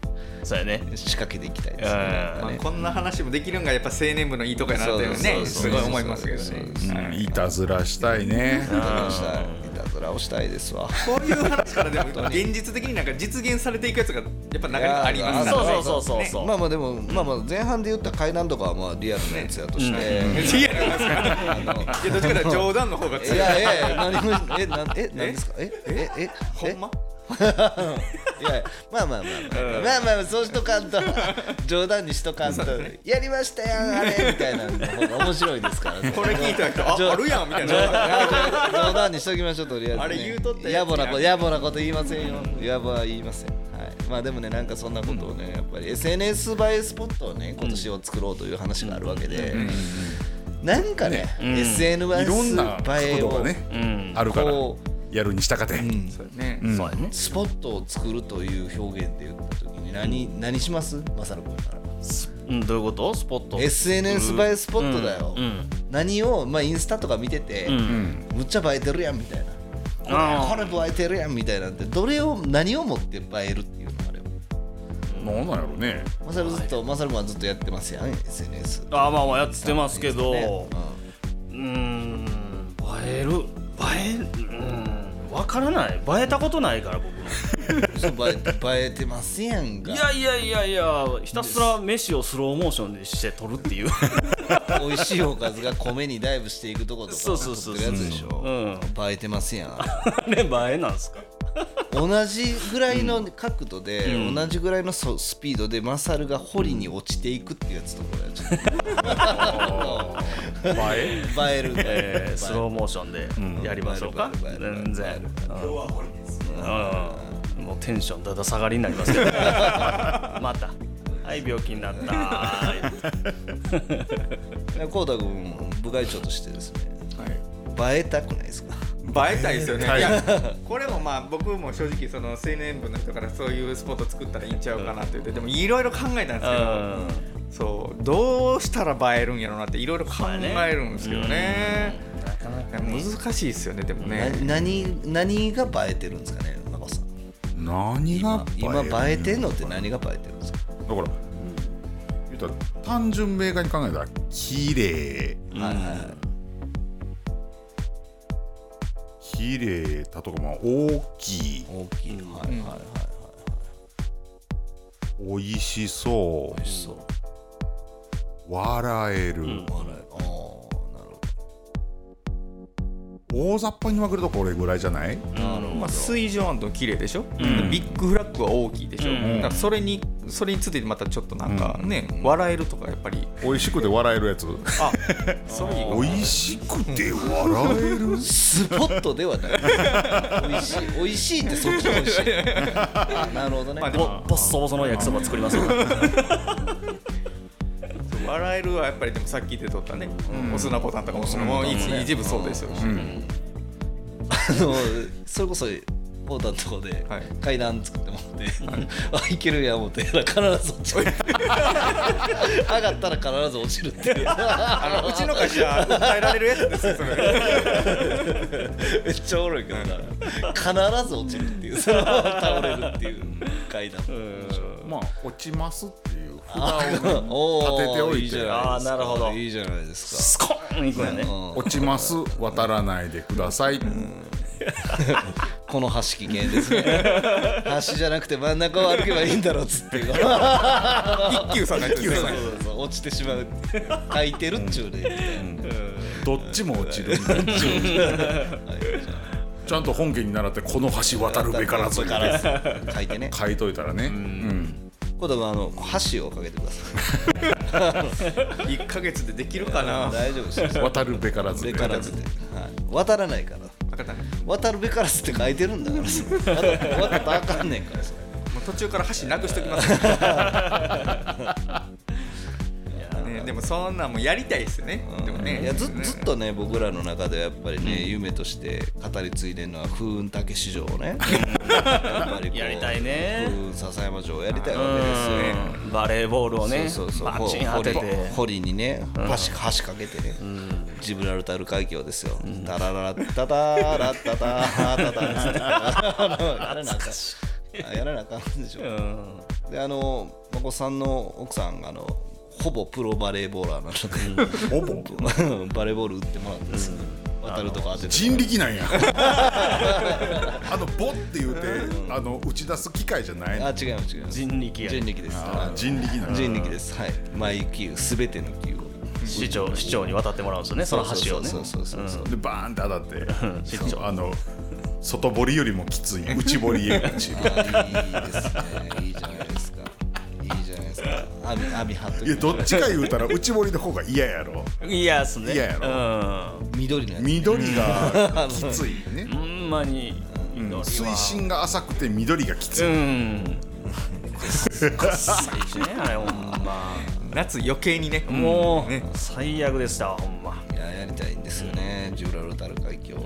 そうやね。仕掛けていきたいですね。まあこんな話もできるんがやっぱ青年部のいいとこやなってねすごい思いますけどね。い。たずらしたいね。いたずらしたい。いたずらをしたいですわ。こういう話からでも現実的になんか実現されていくやつがやっぱ中にはありますからね。そうそうそうそうそうまあまあでもまあまあ前半で言った階段とかはまあリアルなやつやとして、リアルなんですかあのいやどっちかというと冗談の方がい強い。やいやいや何もえなんえ何ですか？えええほんま？いやまあまあまあまあ。まあまあまあそうしとかんと。冗談にしとかんとやりましたやんあれみたいなの方が面白いですからね。これ聞いた人あ冗あるやんみたい冗な談冗談にしときましょうとりあえず、ね、あれ言うとったやつ野暮なこと野暮なこと言いませんよ。野暮は言いません。はい。まあでもねなんかそんなことをねやっぱり SNS 映えスポットをね今年を作ろうという話があるわけで、なんかね、ん。SNS いろんな映えをねうんあるから。こやるにしたかて。うん。そうね。うん。そうやね。スポットを作るという表現で言った時に何,、何します？マサル君から。うんどういうこと？スポット。SNS 映えスポットだよ、うん。何を、まあ、インスタとか見てて、うん。うんむっちゃ映えてるやんみたいな。あこれこれ映えてるやんみたいなんてどれを何を持って映えるっていうのあればなんなんやろね。マサルずっとマサル君はずっとやってますやん SNS あまあまあやってますけど、ね。うーん。映える。映える。うんわからない。映えたことないから僕映え映えてますやんか。いやいやいやいやひたすら飯をスローモーションにして撮るっていう。美味しいおかずが米にダイブしていくとことかそうそうそう撮ってるやつでしょ、うん。映えてますやん。あれ映えなんすか？同じぐらいの角度で、うん。同じぐらいのそスピードでマサルが堀に落ちていくっていうやつとこれはちょっと映え。映える、えー、スローモーションでやりましょうか、映える。映える。映える。全然うん。もうテンションだだ下がりになりますけど。また。はい病気になった。こうた君部外長としてですねはい。映えたくないですか？映えたいですよね、はい。いやこれもまあ僕も正直その青年部の人からそういうスポット作ったらいいんちゃうかなって言ってでもいろいろ考えたんですけど、そうどうしたら映えるんやろうなっていろいろ考えるんですけどね。なかなかね難しいですよねでもなね何何が映えてるんですかねマコさん。何が今今映えてんののって何が映えてるんですか？だから言ったら単純明快に考えたら綺麗。はいはいはい綺麗だとかまあ大きい。大きい。はいはいはい美味しそう。美味しそう。笑える、笑える。ああなるほ大雑把に分けるとこれぐらいじゃない、どなるほど。まあ、水上アント綺麗でしょ、ん。ビッグフラッグは大きいでしょ、うん。だからそれにそれについてまたちょっとなんかね、笑えるとかやっぱり。美味しくて笑えるやつ。あそれいい美味しくて笑える。スポットではない。美味しい。美味しいってそっちの美味しいあ なるほどね、まあでもボボッソボソの焼きそば作ります。よ 笑えるはやっぱりでもさっきで撮ったね、お砂ボタンとかもその一一部そうですよ。し、あのそれこそポータのとこではい。階段作ってもらって、あいけるや思って 必ず落ちる。上がったら必ず落ちるっていう。あのうちの会社訴えられるやつですよそれ。めっちゃおもろいけどな。必ず落ちるっていう。その倒れるっていう階段。まあ落ちますっていう札を立てておいて。いじゃないですか。あーなるほど。いいじゃないですか。スコーンいくんやね落ちます。渡らないでください、この橋危険ですね。橋じゃなくて真ん中を歩けばいいんだろうっつって。一休さんが一休さんそうそうそう。落ちてしまう。書いてるっちゅうね、どっちも落ちるちゃんと本家に習ってこの橋渡るべからず渡るべからず書い。て ね書いといたらね、うん。今度はあの橋をかけてください。1ヶ月でできるかな。大丈夫です。よ渡るべからずべからずで、はい、渡らないから渡るべからずって書いてるんだからさ渡渡ったらあかんねんからさもう途中から橋なくしときます ね。でもそんなんもやりたいですね。でもね。いやずずっとね僕らの中ではやっぱりね、夢として語り継いでるのは風雲竹市場をね。やっぱりこうやりたいね。風雲笹山城をやりたいわけですよ。うん。バレーボールをねそうそうそう。バチン当てて。ほ堀にね橋橋かけてね、ジブラルタル海峡ですよ、タラララッタタラッタタタタつってあれなんかあやらなあかんでしょ、うんであの孫さんの奥さんがあのほぼプロバレーボーラーなので、ほぼ。バレーボール打ってもらってですね、渡るとこ当てて。人力なんや。あのボって言うてあの打ち出す機械じゃないの。あ違います違います。人力や。人力です。あ人力なんや。人力です。はい。毎球すべての球を。市長市長に渡ってもらうんですよねその橋をね。そうそうそうそうでバーンって当たって 市長。あの外堀よりもきつい。内堀へ。落ちるあいいですね。いいじゃないですか網網張っといやどっちか言うたら内堀の方が嫌やろ。嫌っすね。嫌や緑のやつ。緑がきついね。う んほんまに緑は。水深が浅くて緑がきつういん最初ねあれほんま。夏余計にね。もうね。最悪でしたわほんま。いややりたいんですよねジュラルタル海峡。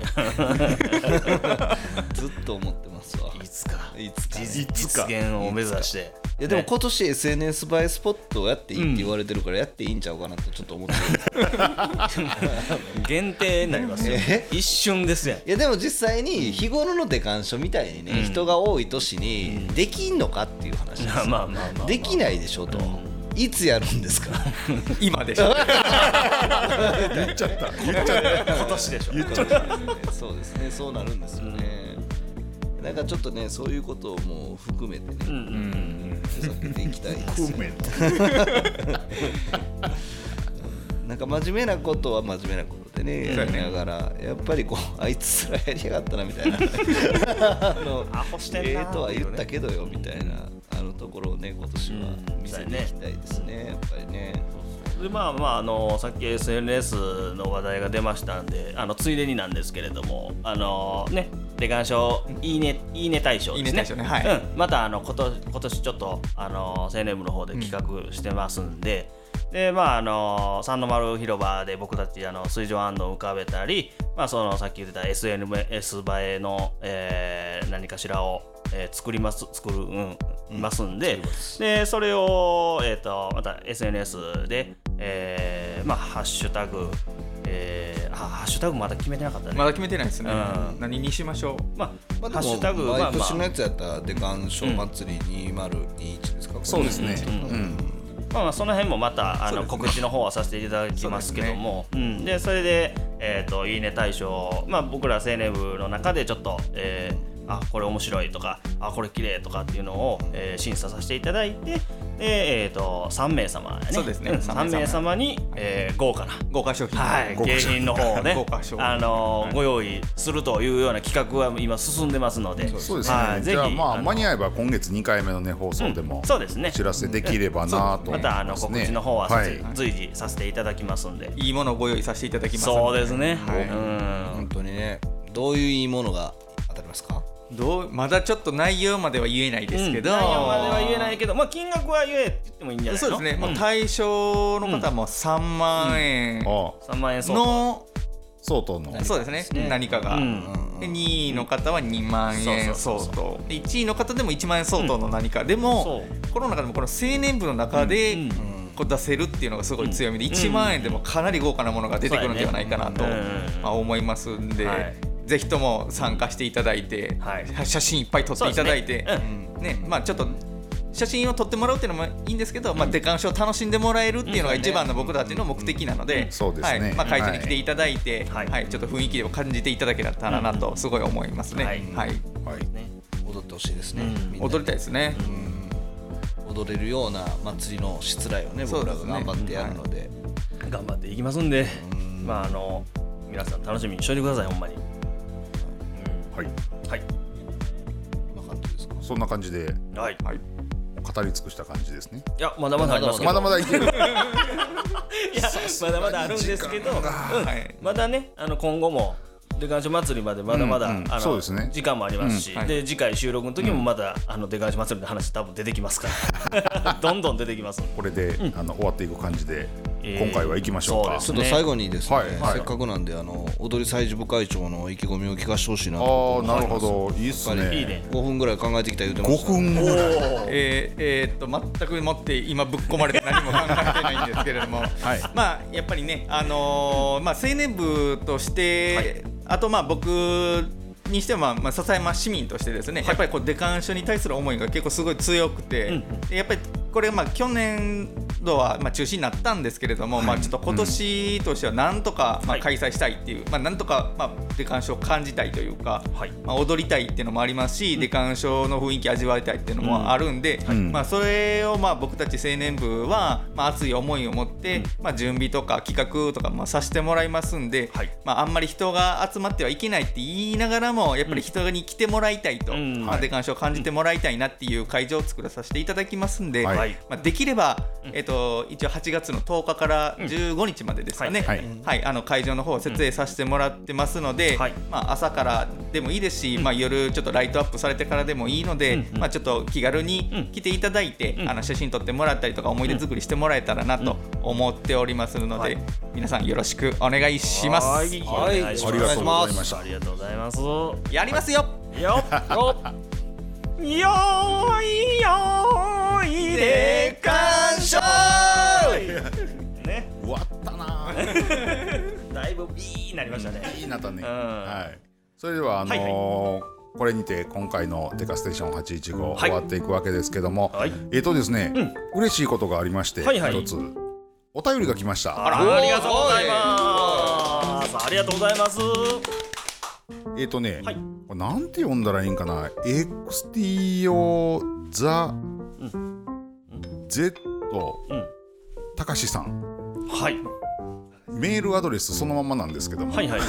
ずっと思ってますわ。いつか。いつかね。実いつか。実現を目指していやでもね。今年 SNS 映えスポットをやっていいって言われてるからやっていいんちゃうかなとちょっと思ってる。限定になりますよ。え？一瞬ですやん。いやでも実際に日頃のデカンショみたいにね、人が多い年にできんのかっていう話ですよ。まあまあまあまあできないでしょと、いつやるんですか？今でしょ。言っちゃった。言っちゃった。今年でしょ。言っちゃった。そうですね。そうなるんですよね、なんかちょっとねそういうことをもう含めてね、ふざけていきたいですよなんか真面目なことは真面目なことでねやりながらやっぱりこうあいつらやりやがったなみたいな。あのええとは言ったけどよみたいな。あのところをね今年はうん見せていきたいですねやっぱりねでまあまああのさっき SNS の話題が出ましたんであのついでになんですけれどもあのねデカン賞いいねいいね大賞ですね。いいねねはい。うん、またあの今年今年ちょっとあの青年部の方で企画してますんで、でまああの三の丸広場で僕たちあの水上安を浮かべたり、まあ、そのさっき言ってた SNS 映えの、えー何かしらを、えー作ります作る、うんますんででそれを、えー、とまた SNS で、えーまあ、ハッシュタグ、えーあハッシュタグまだ決めてなかったね、まだ決めてないですね。うん。何にしましょう？まあまあハッシュタグ毎年のやつやったらデカン賞祭り2021ですか？これそうですね。うん。まあ、まあその辺もまたあの、告知の方はさせていただきますけども。そ,、うん、でそれで、えーと「いいね大賞」まあ、僕ら青年部の中でちょっと、えーあこれ面白いとかあこれ綺麗とかっていうのを、えー審査させていただいてで、えー、と3名様やね。そうですね。ん。3 3名様に、えー豪華な。豪華商品。はい、景品。の方をね豪華賞。品あのーはい。ご用意するというような企画は今進んでますので。そうですね、はい、ぜひじゃあまあの間に合えば今月2回目のね放送でも、そうですね。お知らせできればなと思いまたあの告知の方ははい随時させていただきますんで、いいものをご用意させていただきますのそうですね、はい。うん。本当にねどういういいものがどうまだちょっと内容までは言えないですけど、内容までは言えないけど、まあ、金額は言えって言ってもいいんじゃないの？そうですね、対象の方も3万円。ああ。3万円相当。の、相当の。そうですね。ね。何かが、うん。で2位の方は2万円相当。で1位の方でも1万円相当の何か、でもそこの中でもこの青年部の中で、うん。こう出せるっていうのがすごい強みで、うん。1万円でもかなり豪華なものが出てくるんではないかなと、まあ、思いますんで、はいぜひとも参加していただいて、はい。写真いっぱい撮っていただいて、そうですね。ねまあちょっと写真を撮ってもらうっていうのもいいんですけど、まあ、デカンシを楽しんでもらえるっていうのが一番の僕たちの目的なので、そうですね。はい。まあ、会場に来ていただいて、ははい。いちょっと雰囲気を感じていただけたらなとすごい思いますね。ははい。いはい。踊ってほしいですね、踊りたいですね。踊れるような祭りのしつらいをね僕らが頑張ってやるので。頑張っていきますんで。まああの皆さん楽しみにしといてくださいほんまにはい。はい。こんな感じですか？そんな感じで。はい。はい。語り尽くした感じですね。いやまだまだありますけど。まだまだいける。いやまだまだあるんですけど、うん。はい。まだねあの今後もデカンショ祭りまでまだまだ、うんうん。あのそうですね。時間もありますし、うん。はい。で次回収録の時もまだ、あのデカンショ祭りの話多分出てきますから。どんどん出てきます。これで、あの終わっていく感じで、えー今回は行きましょうか。そうちょっと最後にですね、はいはい。せっかくなんであの踊り祭事部会長の意気込みを聞かせてほしいなあとあなるほど。いいっすね。いいね。5分ぐらい考えてきた言うてまし5た分ぐらい。えーえーっと全くもって今ぶっ込まれて何も考えてないんですけれども、はい。まあやっぱりねあのーまあ青年部として、あとまあ僕にしては、まあまあ、笹山市民としてですね、やっぱりこうデカンショに対する思いが結構すごい強くて、うん。でやっぱりこれまあ去年度はまあ中止になったんですけれども、まあちょっと今年としてはなんとかまあはい。開催したいっていう、まあなんとかまあデカンショを感じたいというか、はい。まあ、踊りたいっていうのもありますし、デカンショの雰囲気味わいたいっていうのもあるんで、うん。まあ、それをまあ僕たち青年部は、まあ、熱い思いを持って、まあ、準備とか企画とかまあさせてもらいますんで、はい。まあ、あんまり人が集まってはいけないって言いながらもやっぱり人に来てもらいたいと、うん。まあ、はい。デカンショを感じてもらいたいなっていう会場を作らさせていただきますんで、はい。はいまあ、できれば、えっと一応8月の10日から15日までですかね、はい。はい、あの会場の方を設営させてもらってますので、はい。まあ、朝からでもいいですし、まあ、夜ちょっとライトアップされてからでもいいので、まあ、ちょっと気軽に来ていただいて、うん。あの写真撮ってもらったりとか思い出作りしてもらえたらなと思っておりますので、はい。皆さんよろしくお願いします。はい。はい。お願いします。ありがとうございましたありがとうございます。よやります。よっよーいよーいでかんしょーね。終わったな。だいぶビーになりましたね。いいなったね、うん。はい。それではあのーはいこれにて今回の「デカステーション815」はい。終わっていくわけですけども、はい。えっ、とですね、嬉しいことがありまして一、はいはい。つお便りが来ました。あらありがとうございます。ありがとうございます。えっ、とね、はいなんて読んだらいいんかな？XTO ザ Z うん。たかしさん。はい。メールアドレスそのままなんですけども、はいはい。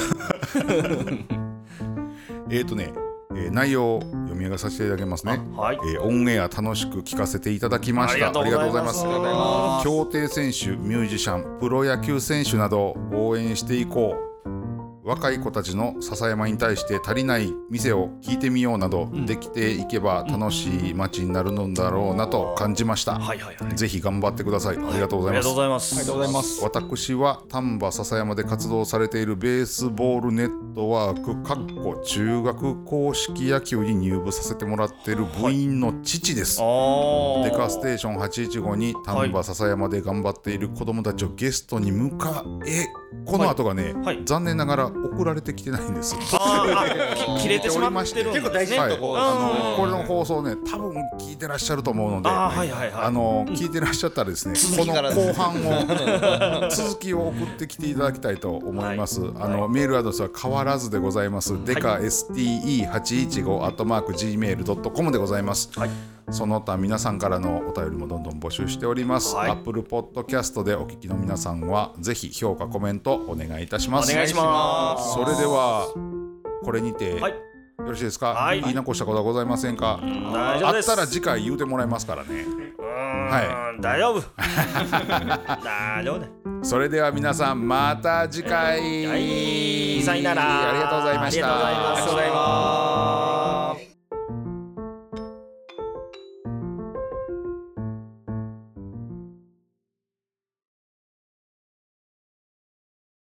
えっ、とね、えー内容を読み上げさせていただきますね。はい。えーオンエア楽しく聞かせていただきました。ありがとうございます。ありがとうございます。競艇選手、ミュージシャン、プロ野球選手など応援していこう。若い子たちの笹山に対して足りない店を聞いてみようなど、できていけば楽しい街になるのだろうなと感じました。はいはいはいぜひ頑張ってください。ありがとうございます。ありがとうございます。私は丹波篠山で活動されているベースボールネットワークかっこ中学硬式野球に入部させてもらっている部員の父です。あーデカステーション815に丹波篠山で頑張っている子供たちをゲストに迎えこの後がね、はい残念ながら送られてきてないんです。あーあ 切れてしまってるんですね。結構大事なはい、とこあうん。のこれの放送ね多分聞いてらっしゃると思うので、あーはいはいはい。あの聞いてらっしゃったらですね、この後半を続きを送ってきていただきたいと思います。あのメールアドレスは変わらずでございます。デカ STE815 アットマーク gmail.com でございます。はいその他皆さんからのお便りもどんどん募集しております。はい。Apple Podcast でお聞きの皆さんはぜひ評価コメントお願いいたします。お願いします。それではこれにて、はい。よろしいですか、はい。言い残したことはございませんか、大丈夫です。あったら次回言うてもらいますからね。は大丈夫。大丈夫だ。それでは皆さんまた次回、はい。さよなら。ありがとうございました。ありがとうございます